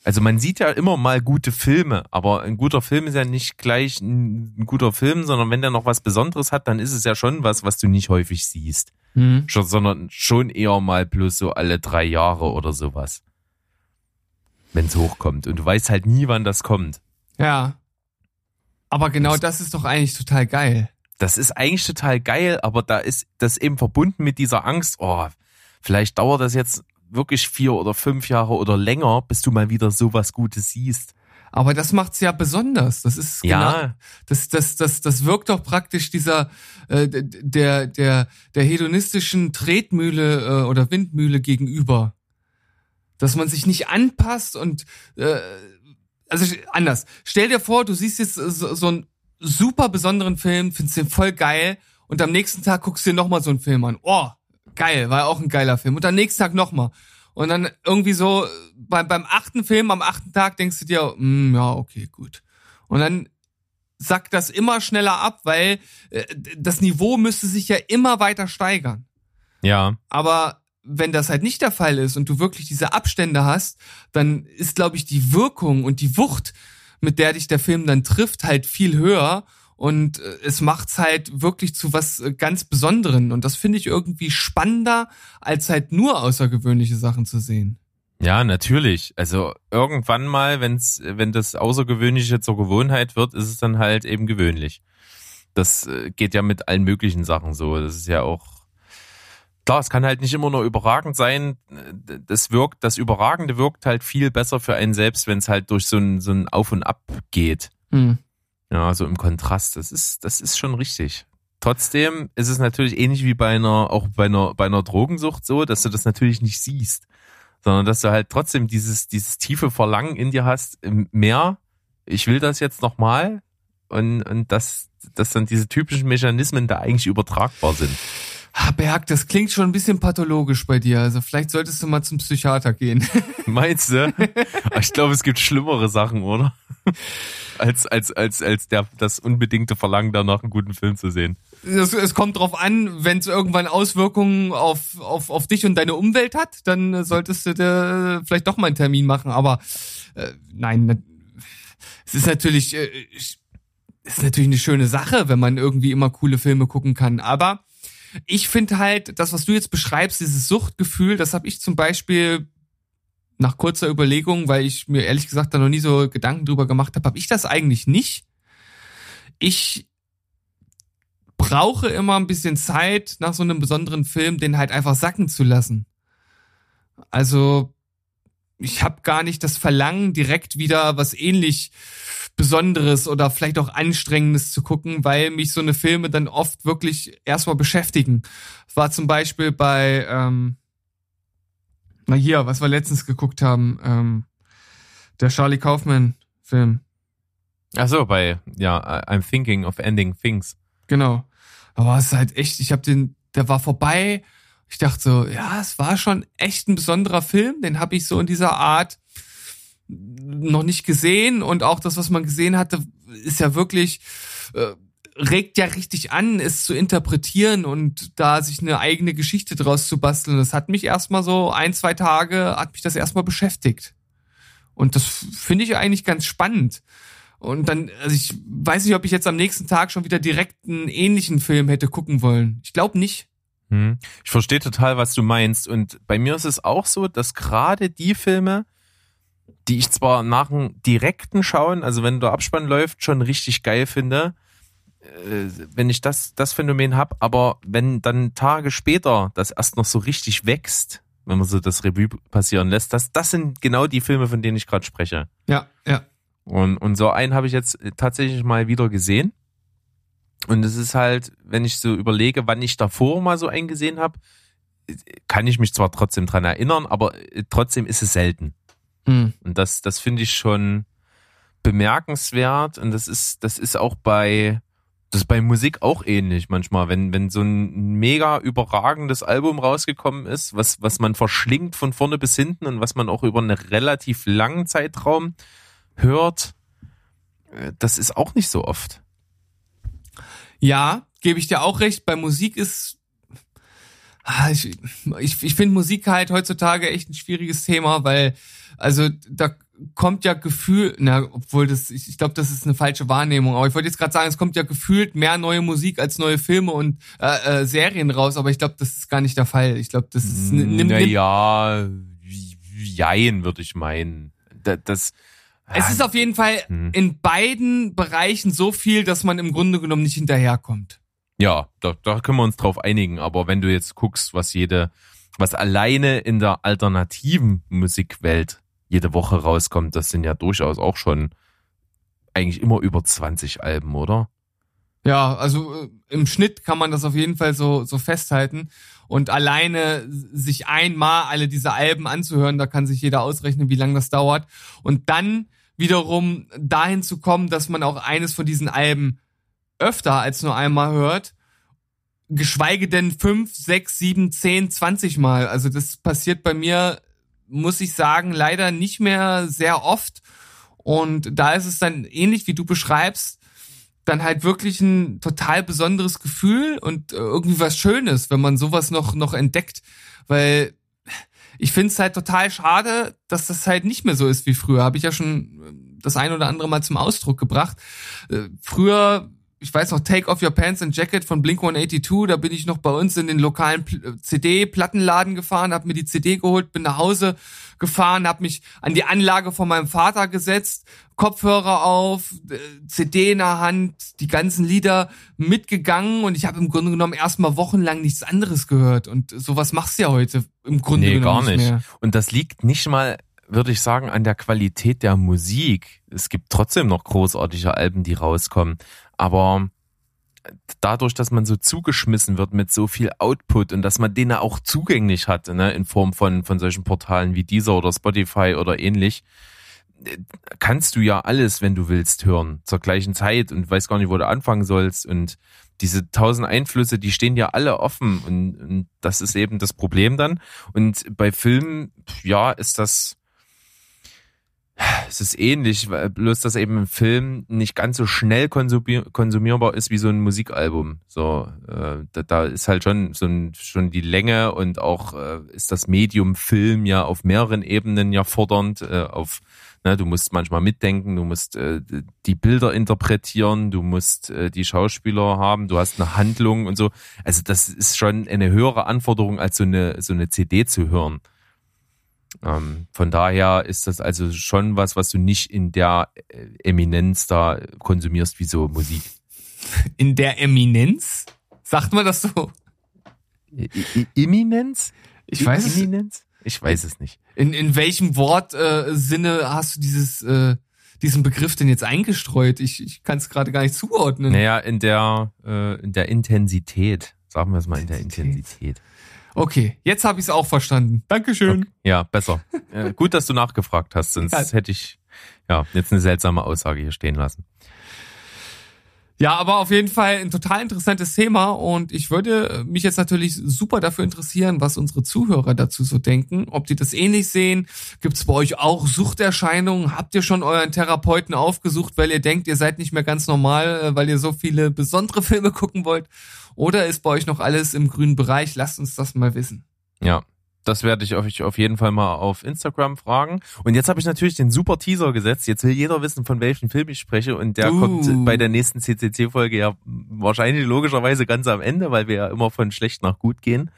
Also man sieht ja immer mal gute Filme, aber ein guter Film ist ja nicht gleich ein guter Film, sondern wenn der noch was Besonderes hat, dann ist es ja schon was, was du nicht häufig siehst. Hm. Schon, sondern schon eher mal bloß so alle drei Jahre oder sowas. Wenn es hochkommt. Und du weißt halt nie, wann das kommt. Ja. Aber genau das ist doch eigentlich total geil. Das ist eigentlich total geil, aber da ist das eben verbunden mit dieser Angst, oh, vielleicht dauert das jetzt wirklich vier oder fünf Jahre oder länger, bis du mal wieder sowas Gutes siehst. Aber das macht's ja besonders. Das ist Ja. genau, das, das, das, das wirkt doch praktisch dieser äh, der der der hedonistischen Tretmühle äh, oder Windmühle gegenüber, dass man sich nicht anpasst und äh, also anders. Stell dir vor, du siehst jetzt so, so einen super besonderen Film, findest den voll geil und am nächsten Tag guckst du dir nochmal so einen Film an. Oh, geil, war auch ein geiler Film. Und am nächsten Tag nochmal. Und dann irgendwie so beim, beim achten Film, am achten Tag denkst du dir, mm, ja, okay, gut. Und dann sackt das immer schneller ab, weil äh, das Niveau müsste sich ja immer weiter steigern. Ja. Aber wenn das halt nicht der Fall ist und du wirklich diese Abstände hast, dann ist, glaube ich, die Wirkung und die Wucht, mit der dich der Film dann trifft, halt viel höher. Und äh, es macht's halt wirklich zu was äh, ganz Besonderen. Und das finde ich irgendwie spannender, als halt nur außergewöhnliche Sachen zu sehen. Ja, natürlich. Also irgendwann mal, wenn's, wenn das Außergewöhnliche zur Gewohnheit wird, ist es dann halt eben gewöhnlich. Das äh, geht ja mit allen möglichen Sachen so. Das ist ja auch klar, es kann halt nicht immer nur überragend sein. Das wirkt, das Überragende wirkt halt viel besser für einen selbst, wenn es halt durch so ein, so ein Auf und Ab geht. Hm. Ja, so im Kontrast. Das ist, das ist schon richtig. Trotzdem ist es natürlich ähnlich wie bei einer, auch bei einer, bei einer Drogensucht so, dass du das natürlich nicht siehst, sondern dass du halt trotzdem dieses, dieses tiefe Verlangen in dir hast, mehr, ich will das jetzt nochmal und, und dass, dass dann diese typischen Mechanismen da eigentlich übertragbar sind. Ah, Berg, das klingt schon ein bisschen pathologisch bei dir. Also vielleicht solltest du mal zum Psychiater gehen. Meinst du? ich glaube, es gibt schlimmere Sachen, oder? Als, als, als, als der, das unbedingte Verlangen danach, einen guten Film zu sehen. Es, es kommt drauf an, wenn es irgendwann Auswirkungen auf, auf, auf dich und deine Umwelt hat, dann solltest du dir vielleicht doch mal einen Termin machen. Aber äh, nein, es ist natürlich, äh, es ist natürlich eine schöne Sache, wenn man irgendwie immer coole Filme gucken kann. Aber ich finde halt, das, was du jetzt beschreibst, dieses Suchtgefühl, das habe ich zum Beispiel nach kurzer Überlegung, weil ich mir ehrlich gesagt da noch nie so Gedanken drüber gemacht habe, habe ich das eigentlich nicht. Ich brauche immer ein bisschen Zeit nach so einem besonderen Film, den halt einfach sacken zu lassen. Also ich habe gar nicht das Verlangen, direkt wieder was ähnlich Besonderes oder vielleicht auch Anstrengendes zu gucken, weil mich so eine Filme dann oft wirklich erstmal beschäftigen. War zum Beispiel bei, ähm, na hier, was wir letztens geguckt haben, ähm, der Charlie Kaufman-Film. Ach so, bei, ja, I'm thinking of ending things. Genau. Aber es ist halt echt, ich habe den, der war vorbei. Ich dachte so, ja, es war schon echt ein besonderer Film. Den habe ich so in dieser Art noch nicht gesehen. Und auch das, was man gesehen hatte, ist ja wirklich, äh, regt ja richtig an, es zu interpretieren und da sich eine eigene Geschichte draus zu basteln. Das hat mich erstmal so ein, zwei Tage, hat mich das erstmal beschäftigt. Und das finde ich eigentlich ganz spannend. Und dann, also ich weiß nicht, ob ich jetzt am nächsten Tag schon wieder direkt einen ähnlichen Film hätte gucken wollen. Ich glaube nicht. Hm. Ich verstehe total, was du meinst. Und bei mir ist es auch so, dass gerade die Filme, die ich zwar nach dem direkten Schauen, also wenn der Abspann läuft, schon richtig geil finde, wenn ich das, das Phänomen habe, aber wenn dann Tage später das erst noch so richtig wächst, wenn man so das Revue passieren lässt, das, das sind genau die Filme, von denen ich gerade spreche. Ja, ja. Und, und so einen habe ich jetzt tatsächlich mal wieder gesehen. Und es ist halt, wenn ich so überlege, wann ich davor mal so einen gesehen habe, kann ich mich zwar trotzdem dran erinnern, aber trotzdem ist es selten. Hm. Und das, das finde ich schon bemerkenswert. Und das ist, das ist auch bei, das ist bei Musik auch ähnlich manchmal, wenn, wenn so ein mega überragendes Album rausgekommen ist, was, was man verschlingt von vorne bis hinten und was man auch über einen relativ langen Zeitraum hört, äh, das ist auch nicht so oft. Ja, gebe ich dir auch recht. Bei Musik ist Ah, ich, ich, ich finde Musik halt heutzutage echt ein schwieriges Thema, weil also da kommt ja gefühlt, na, obwohl das, ich, ich glaube, das ist eine falsche Wahrnehmung, aber ich wollte jetzt gerade sagen, es kommt ja gefühlt mehr neue Musik als neue Filme und äh, äh, Serien raus, aber ich glaube, das ist gar nicht der Fall. Ich glaube, das ist nimm, Naja, jein, würde ich meinen. Das, das es ist auf jeden Fall hm. in beiden Bereichen so viel, dass man im Grunde genommen nicht hinterherkommt. Ja, da, da können wir uns drauf einigen. Aber wenn du jetzt guckst, was jede, was alleine in der alternativen Musikwelt jede Woche rauskommt, das sind ja durchaus auch schon eigentlich immer über 20 Alben, oder? Ja, also äh, im Schnitt kann man das auf jeden Fall so, so festhalten. Und alleine sich einmal alle diese Alben anzuhören, da kann sich jeder ausrechnen, wie lange das dauert. Und dann wiederum dahin zu kommen, dass man auch eines von diesen Alben öfter als nur einmal hört, geschweige denn fünf, sechs, sieben, zehn, zwanzig Mal. Also das passiert bei mir muss ich sagen, leider nicht mehr sehr oft. Und da ist es dann ähnlich wie du beschreibst, dann halt wirklich ein total besonderes Gefühl und äh, irgendwie was Schönes, wenn man sowas noch, noch entdeckt. Weil ich finde es halt total schade, dass das halt nicht mehr so ist wie früher. Habe ich ja schon das ein oder andere Mal zum Ausdruck gebracht. Äh, früher ich weiß noch, Take Off Your Pants and Jacket von Blink 182, da bin ich noch bei uns in den lokalen CD-Plattenladen gefahren, habe mir die CD geholt, bin nach Hause gefahren, habe mich an die Anlage von meinem Vater gesetzt, Kopfhörer auf, äh, CD in der Hand, die ganzen Lieder mitgegangen und ich habe im Grunde genommen erstmal wochenlang nichts anderes gehört und sowas machst du ja heute im Grunde nee, genommen gar nicht. Mehr. Und das liegt nicht mal würde ich sagen, an der Qualität der Musik. Es gibt trotzdem noch großartige Alben, die rauskommen. Aber dadurch, dass man so zugeschmissen wird mit so viel Output und dass man den auch zugänglich hat, ne, in Form von, von solchen Portalen wie dieser oder Spotify oder ähnlich, kannst du ja alles, wenn du willst, hören, zur gleichen Zeit und weißt gar nicht, wo du anfangen sollst und diese tausend Einflüsse, die stehen ja alle offen und, und das ist eben das Problem dann. Und bei Filmen, ja, ist das, es ist ähnlich, bloß dass eben ein Film nicht ganz so schnell konsumierbar ist wie so ein Musikalbum. So, äh, da, da ist halt schon so ein, schon die Länge und auch äh, ist das Medium Film ja auf mehreren Ebenen ja fordernd. Äh, auf, ne, du musst manchmal mitdenken, du musst äh, die Bilder interpretieren, du musst äh, die Schauspieler haben, du hast eine Handlung und so. Also das ist schon eine höhere Anforderung als so eine so eine CD zu hören. Ähm, von daher ist das also schon was, was du nicht in der äh, Eminenz da konsumierst wie so Musik. In der Eminenz? Sagt man das so? I I Eminenz? Ich weiß Eminenz? Ich weiß es nicht. In, in welchem Wortsinne äh, hast du dieses, äh, diesen Begriff denn jetzt eingestreut? Ich, ich kann es gerade gar nicht zuordnen. Naja, in der, äh, in der Intensität. Sagen wir es mal in der Intensität. Okay, jetzt habe ich es auch verstanden. Dankeschön. Okay. Ja, besser. äh, gut, dass du nachgefragt hast, sonst ja. hätte ich ja jetzt eine seltsame Aussage hier stehen lassen. Ja, aber auf jeden Fall ein total interessantes Thema und ich würde mich jetzt natürlich super dafür interessieren, was unsere Zuhörer dazu so denken, ob die das ähnlich sehen. Gibt es bei euch auch Suchterscheinungen? Habt ihr schon euren Therapeuten aufgesucht, weil ihr denkt, ihr seid nicht mehr ganz normal, äh, weil ihr so viele besondere Filme gucken wollt? Oder ist bei euch noch alles im grünen Bereich? Lasst uns das mal wissen. Ja, das werde ich euch auf jeden Fall mal auf Instagram fragen. Und jetzt habe ich natürlich den super Teaser gesetzt. Jetzt will jeder wissen, von welchem Film ich spreche. Und der uh. kommt bei der nächsten CCC-Folge ja wahrscheinlich logischerweise ganz am Ende, weil wir ja immer von schlecht nach gut gehen.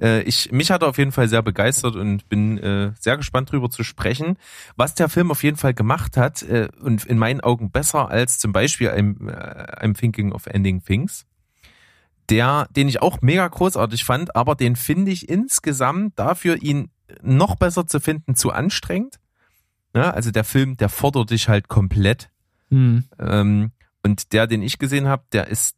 Äh, ich, mich hat er auf jeden Fall sehr begeistert und bin äh, sehr gespannt drüber zu sprechen. Was der Film auf jeden Fall gemacht hat äh, und in meinen Augen besser als zum Beispiel I'm, äh, I'm Thinking of Ending Things der, den ich auch mega großartig fand, aber den finde ich insgesamt dafür, ihn noch besser zu finden, zu anstrengend. Ja, also der Film, der fordert dich halt komplett. Mhm. Ähm, und der, den ich gesehen habe, der ist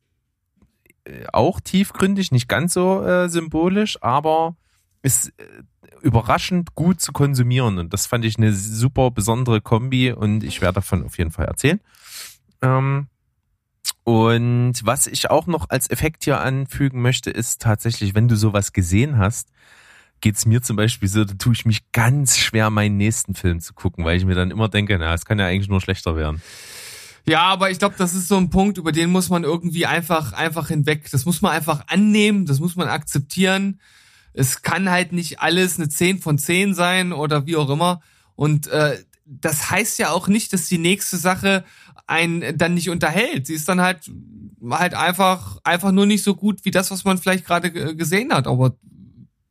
äh, auch tiefgründig, nicht ganz so äh, symbolisch, aber ist äh, überraschend gut zu konsumieren. Und das fand ich eine super besondere Kombi und ich werde davon auf jeden Fall erzählen. Ähm, und was ich auch noch als Effekt hier anfügen möchte, ist tatsächlich, wenn du sowas gesehen hast, geht's mir zum Beispiel so, da tue ich mich ganz schwer, meinen nächsten Film zu gucken, weil ich mir dann immer denke, na, es kann ja eigentlich nur schlechter werden. Ja, aber ich glaube, das ist so ein Punkt, über den muss man irgendwie einfach, einfach hinweg. Das muss man einfach annehmen, das muss man akzeptieren. Es kann halt nicht alles eine 10 von 10 sein oder wie auch immer. Und äh, das heißt ja auch nicht, dass die nächste Sache einen dann nicht unterhält. Sie ist dann halt halt einfach einfach nur nicht so gut wie das, was man vielleicht gerade gesehen hat. Aber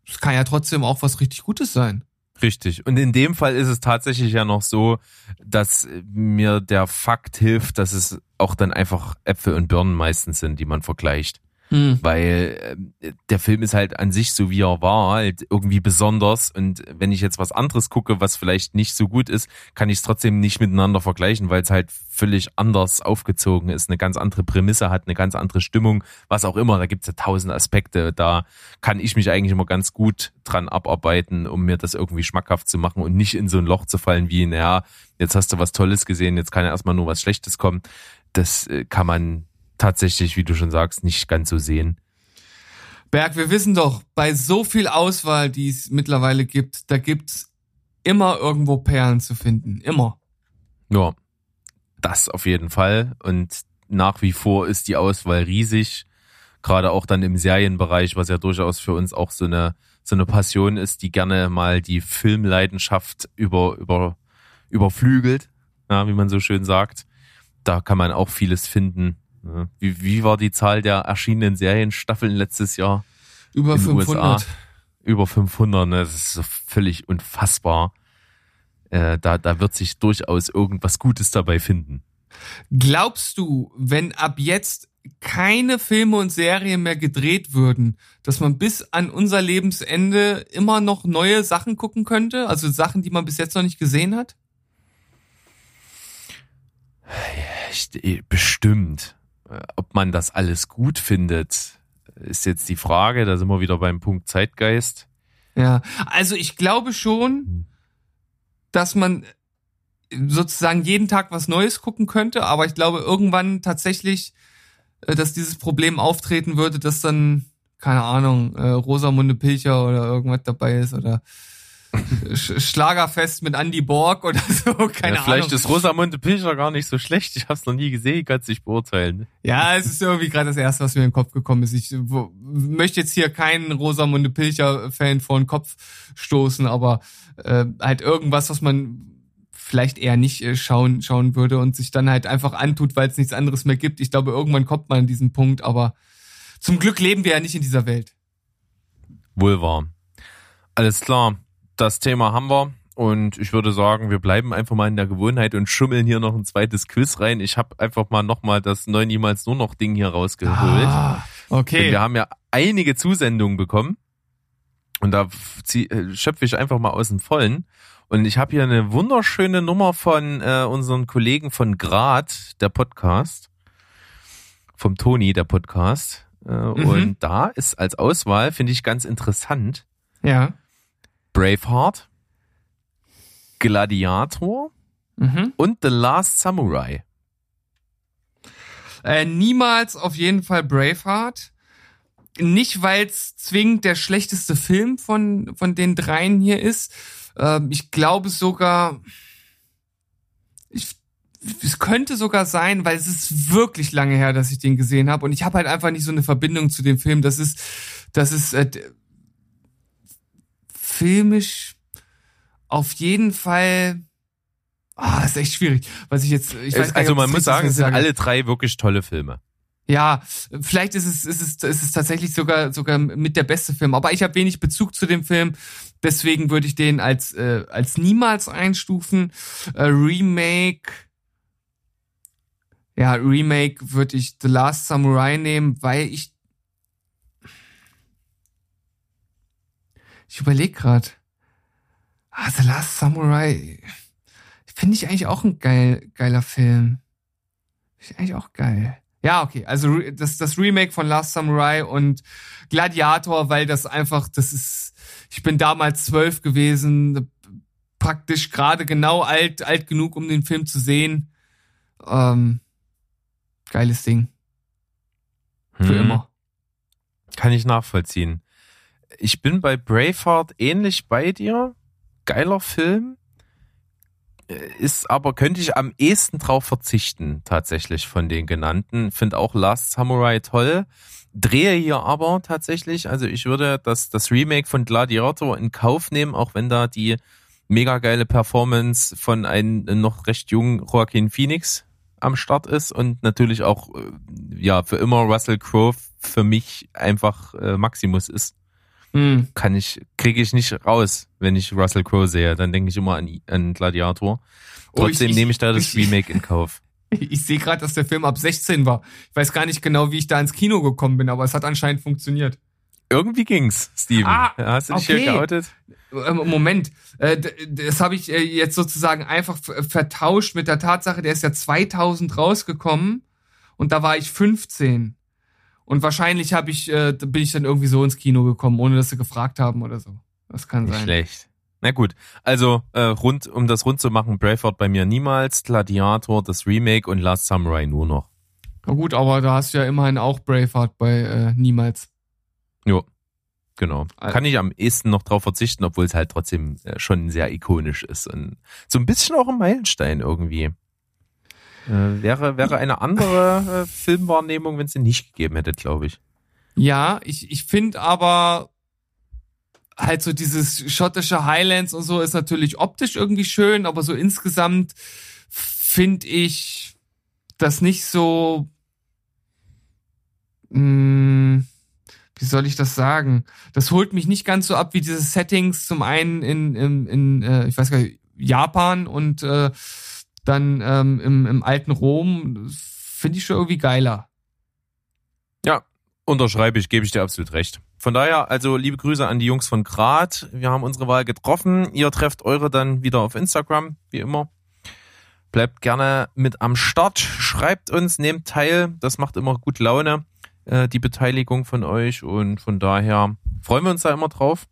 es kann ja trotzdem auch was richtig Gutes sein. Richtig. Und in dem Fall ist es tatsächlich ja noch so, dass mir der Fakt hilft, dass es auch dann einfach Äpfel und Birnen meistens sind, die man vergleicht. Hm. Weil äh, der Film ist halt an sich, so wie er war, halt irgendwie besonders. Und wenn ich jetzt was anderes gucke, was vielleicht nicht so gut ist, kann ich es trotzdem nicht miteinander vergleichen, weil es halt völlig anders aufgezogen ist, eine ganz andere Prämisse hat, eine ganz andere Stimmung, was auch immer. Da gibt es ja tausend Aspekte. Da kann ich mich eigentlich immer ganz gut dran abarbeiten, um mir das irgendwie schmackhaft zu machen und nicht in so ein Loch zu fallen wie, naja, jetzt hast du was Tolles gesehen, jetzt kann ja erstmal nur was Schlechtes kommen. Das äh, kann man tatsächlich, wie du schon sagst, nicht ganz so sehen. Berg, wir wissen doch, bei so viel Auswahl, die es mittlerweile gibt, da gibt's immer irgendwo Perlen zu finden. Immer. Ja, das auf jeden Fall. Und nach wie vor ist die Auswahl riesig. Gerade auch dann im Serienbereich, was ja durchaus für uns auch so eine, so eine Passion ist, die gerne mal die Filmleidenschaft über, über, überflügelt, ja, wie man so schön sagt. Da kann man auch vieles finden. Wie, wie war die Zahl der erschienenen Serienstaffeln letztes Jahr? Über 500. USA? Über 500, ne? das ist so völlig unfassbar. Äh, da, da wird sich durchaus irgendwas Gutes dabei finden. Glaubst du, wenn ab jetzt keine Filme und Serien mehr gedreht würden, dass man bis an unser Lebensende immer noch neue Sachen gucken könnte? Also Sachen, die man bis jetzt noch nicht gesehen hat? Bestimmt. Äh, ob man das alles gut findet, ist jetzt die Frage. Da sind wir wieder beim Punkt Zeitgeist. Ja, also ich glaube schon, hm. dass man sozusagen jeden Tag was Neues gucken könnte, aber ich glaube irgendwann tatsächlich, äh, dass dieses Problem auftreten würde, dass dann, keine Ahnung, äh, Rosamunde Pilcher oder irgendwas dabei ist oder Schlagerfest mit Andy Borg oder so, keine ja, vielleicht Ahnung. Vielleicht ist Rosamunde Pilcher gar nicht so schlecht. Ich habe es noch nie gesehen, kann es nicht beurteilen. Ja, es ist irgendwie gerade das Erste, was mir in den Kopf gekommen ist. Ich wo, möchte jetzt hier keinen Rosamunde Pilcher-Fan vor den Kopf stoßen, aber äh, halt irgendwas, was man vielleicht eher nicht äh, schauen, schauen würde und sich dann halt einfach antut, weil es nichts anderes mehr gibt. Ich glaube, irgendwann kommt man an diesen Punkt, aber zum Glück leben wir ja nicht in dieser Welt. Wohl wahr. Alles klar das Thema haben wir. Und ich würde sagen, wir bleiben einfach mal in der Gewohnheit und schummeln hier noch ein zweites Quiz rein. Ich habe einfach mal nochmal das Neun niemals nur noch Ding hier rausgeholt. Ah, okay. Denn wir haben ja einige Zusendungen bekommen. Und da äh, schöpfe ich einfach mal aus dem Vollen. Und ich habe hier eine wunderschöne Nummer von äh, unseren Kollegen von Grad, der Podcast. Vom Toni, der Podcast. Äh, mhm. Und da ist als Auswahl, finde ich ganz interessant. Ja. Braveheart, Gladiator mhm. und The Last Samurai. Äh, niemals auf jeden Fall Braveheart. Nicht, weil es zwingend der schlechteste Film von, von den dreien hier ist. Ähm, ich glaube sogar, ich, es könnte sogar sein, weil es ist wirklich lange her, dass ich den gesehen habe. Und ich habe halt einfach nicht so eine Verbindung zu dem Film. Das ist, das ist äh, filmisch auf jeden Fall. Ah, oh, ist echt schwierig, was ich jetzt. Ich weiß also nicht, man muss sagen, es sind alle drei wirklich tolle Filme. Ja, vielleicht ist es, ist es, ist es tatsächlich sogar sogar mit der beste Film. Aber ich habe wenig Bezug zu dem Film, deswegen würde ich den als äh, als niemals einstufen. Äh, Remake. Ja, Remake würde ich The Last Samurai nehmen, weil ich Ich überlege gerade. Ah, The Last Samurai. Finde ich eigentlich auch ein geil, geiler Film. Finde ich eigentlich auch geil. Ja, okay. Also das, das Remake von Last Samurai und Gladiator, weil das einfach, das ist, ich bin damals zwölf gewesen, praktisch gerade genau alt, alt genug, um den Film zu sehen. Ähm, geiles Ding. Für hm. immer. Kann ich nachvollziehen ich bin bei Braveheart ähnlich bei dir. Geiler Film. Ist aber, könnte ich am ehesten drauf verzichten, tatsächlich von den genannten. Finde auch Last Samurai toll. Drehe hier aber tatsächlich, also ich würde das, das Remake von Gladiator in Kauf nehmen, auch wenn da die mega geile Performance von einem noch recht jungen Joaquin Phoenix am Start ist und natürlich auch äh, ja für immer Russell Crowe für mich einfach äh, Maximus ist. Hm. Kann ich kriege ich nicht raus, wenn ich Russell Crowe sehe, dann denke ich immer an, an Gladiator. Oh, ich- Trotzdem ich- nehme ich da das ich- Remake in Kauf. Ich sehe gerade, dass der Film ab 16 war. Ich weiß gar nicht genau, wie ich da ins Kino gekommen bin, aber es hat anscheinend funktioniert. Irgendwie ging's, Steven. Ah, Hast du dich okay. hier geoutet? Ähm, Moment, äh, das habe ich äh, jetzt sozusagen einfach vertauscht mit der Tatsache, der ist ja 2000 rausgekommen und da war ich 15. Und wahrscheinlich habe ich, äh, bin ich dann irgendwie so ins Kino gekommen, ohne dass sie gefragt haben oder so. Das kann Nicht sein. schlecht. Na gut, also äh, rund, um das rund zu machen, Braveheart bei mir niemals, Gladiator, das Remake und Last Samurai nur noch. Na gut, aber da hast du ja immerhin auch Braveheart bei äh, Niemals. Jo, genau. Also- Kann ich am ehesten noch drauf verzichten, obwohl es halt trotzdem äh, schon sehr ikonisch ist und so ein bisschen auch ein Meilenstein irgendwie. Äh, wäre, wäre eine andere äh, Filmwahrnehmung, wenn es den nicht gegeben hätte, glaube ich. Ja, ich, ich finde aber halt so dieses schottische Highlands und so ist natürlich optisch irgendwie schön, aber so insgesamt finde ich das nicht so, mh, wie soll ich das sagen? Das holt mich nicht ganz so ab wie diese Settings zum einen in, in, in äh, ich weiß gar nicht, Japan und äh, dann ähm, im, im alten Rom. Finde ich schon irgendwie geiler. Ja, unterschreibe ich, gebe ich dir absolut recht. Von daher, also liebe Grüße an die Jungs von Grad. Wir haben unsere Wahl getroffen. Ihr trefft eure dann wieder auf Instagram, wie immer. Bleibt gerne mit am Start. Schreibt uns, nehmt teil. Das macht immer gut Laune, äh, die Beteiligung von euch. Und von daher freuen wir uns da immer drauf.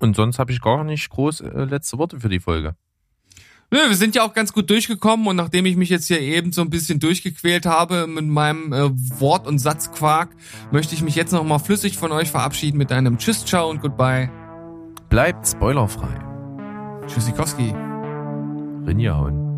Und sonst habe ich gar nicht groß äh, letzte Worte für die Folge. Nö, wir sind ja auch ganz gut durchgekommen und nachdem ich mich jetzt hier eben so ein bisschen durchgequält habe mit meinem äh, Wort- und Satzquark, möchte ich mich jetzt nochmal flüssig von euch verabschieden mit einem Tschüss, Ciao und Goodbye. Bleibt spoilerfrei. Tschüssikowski. Rinjahauen.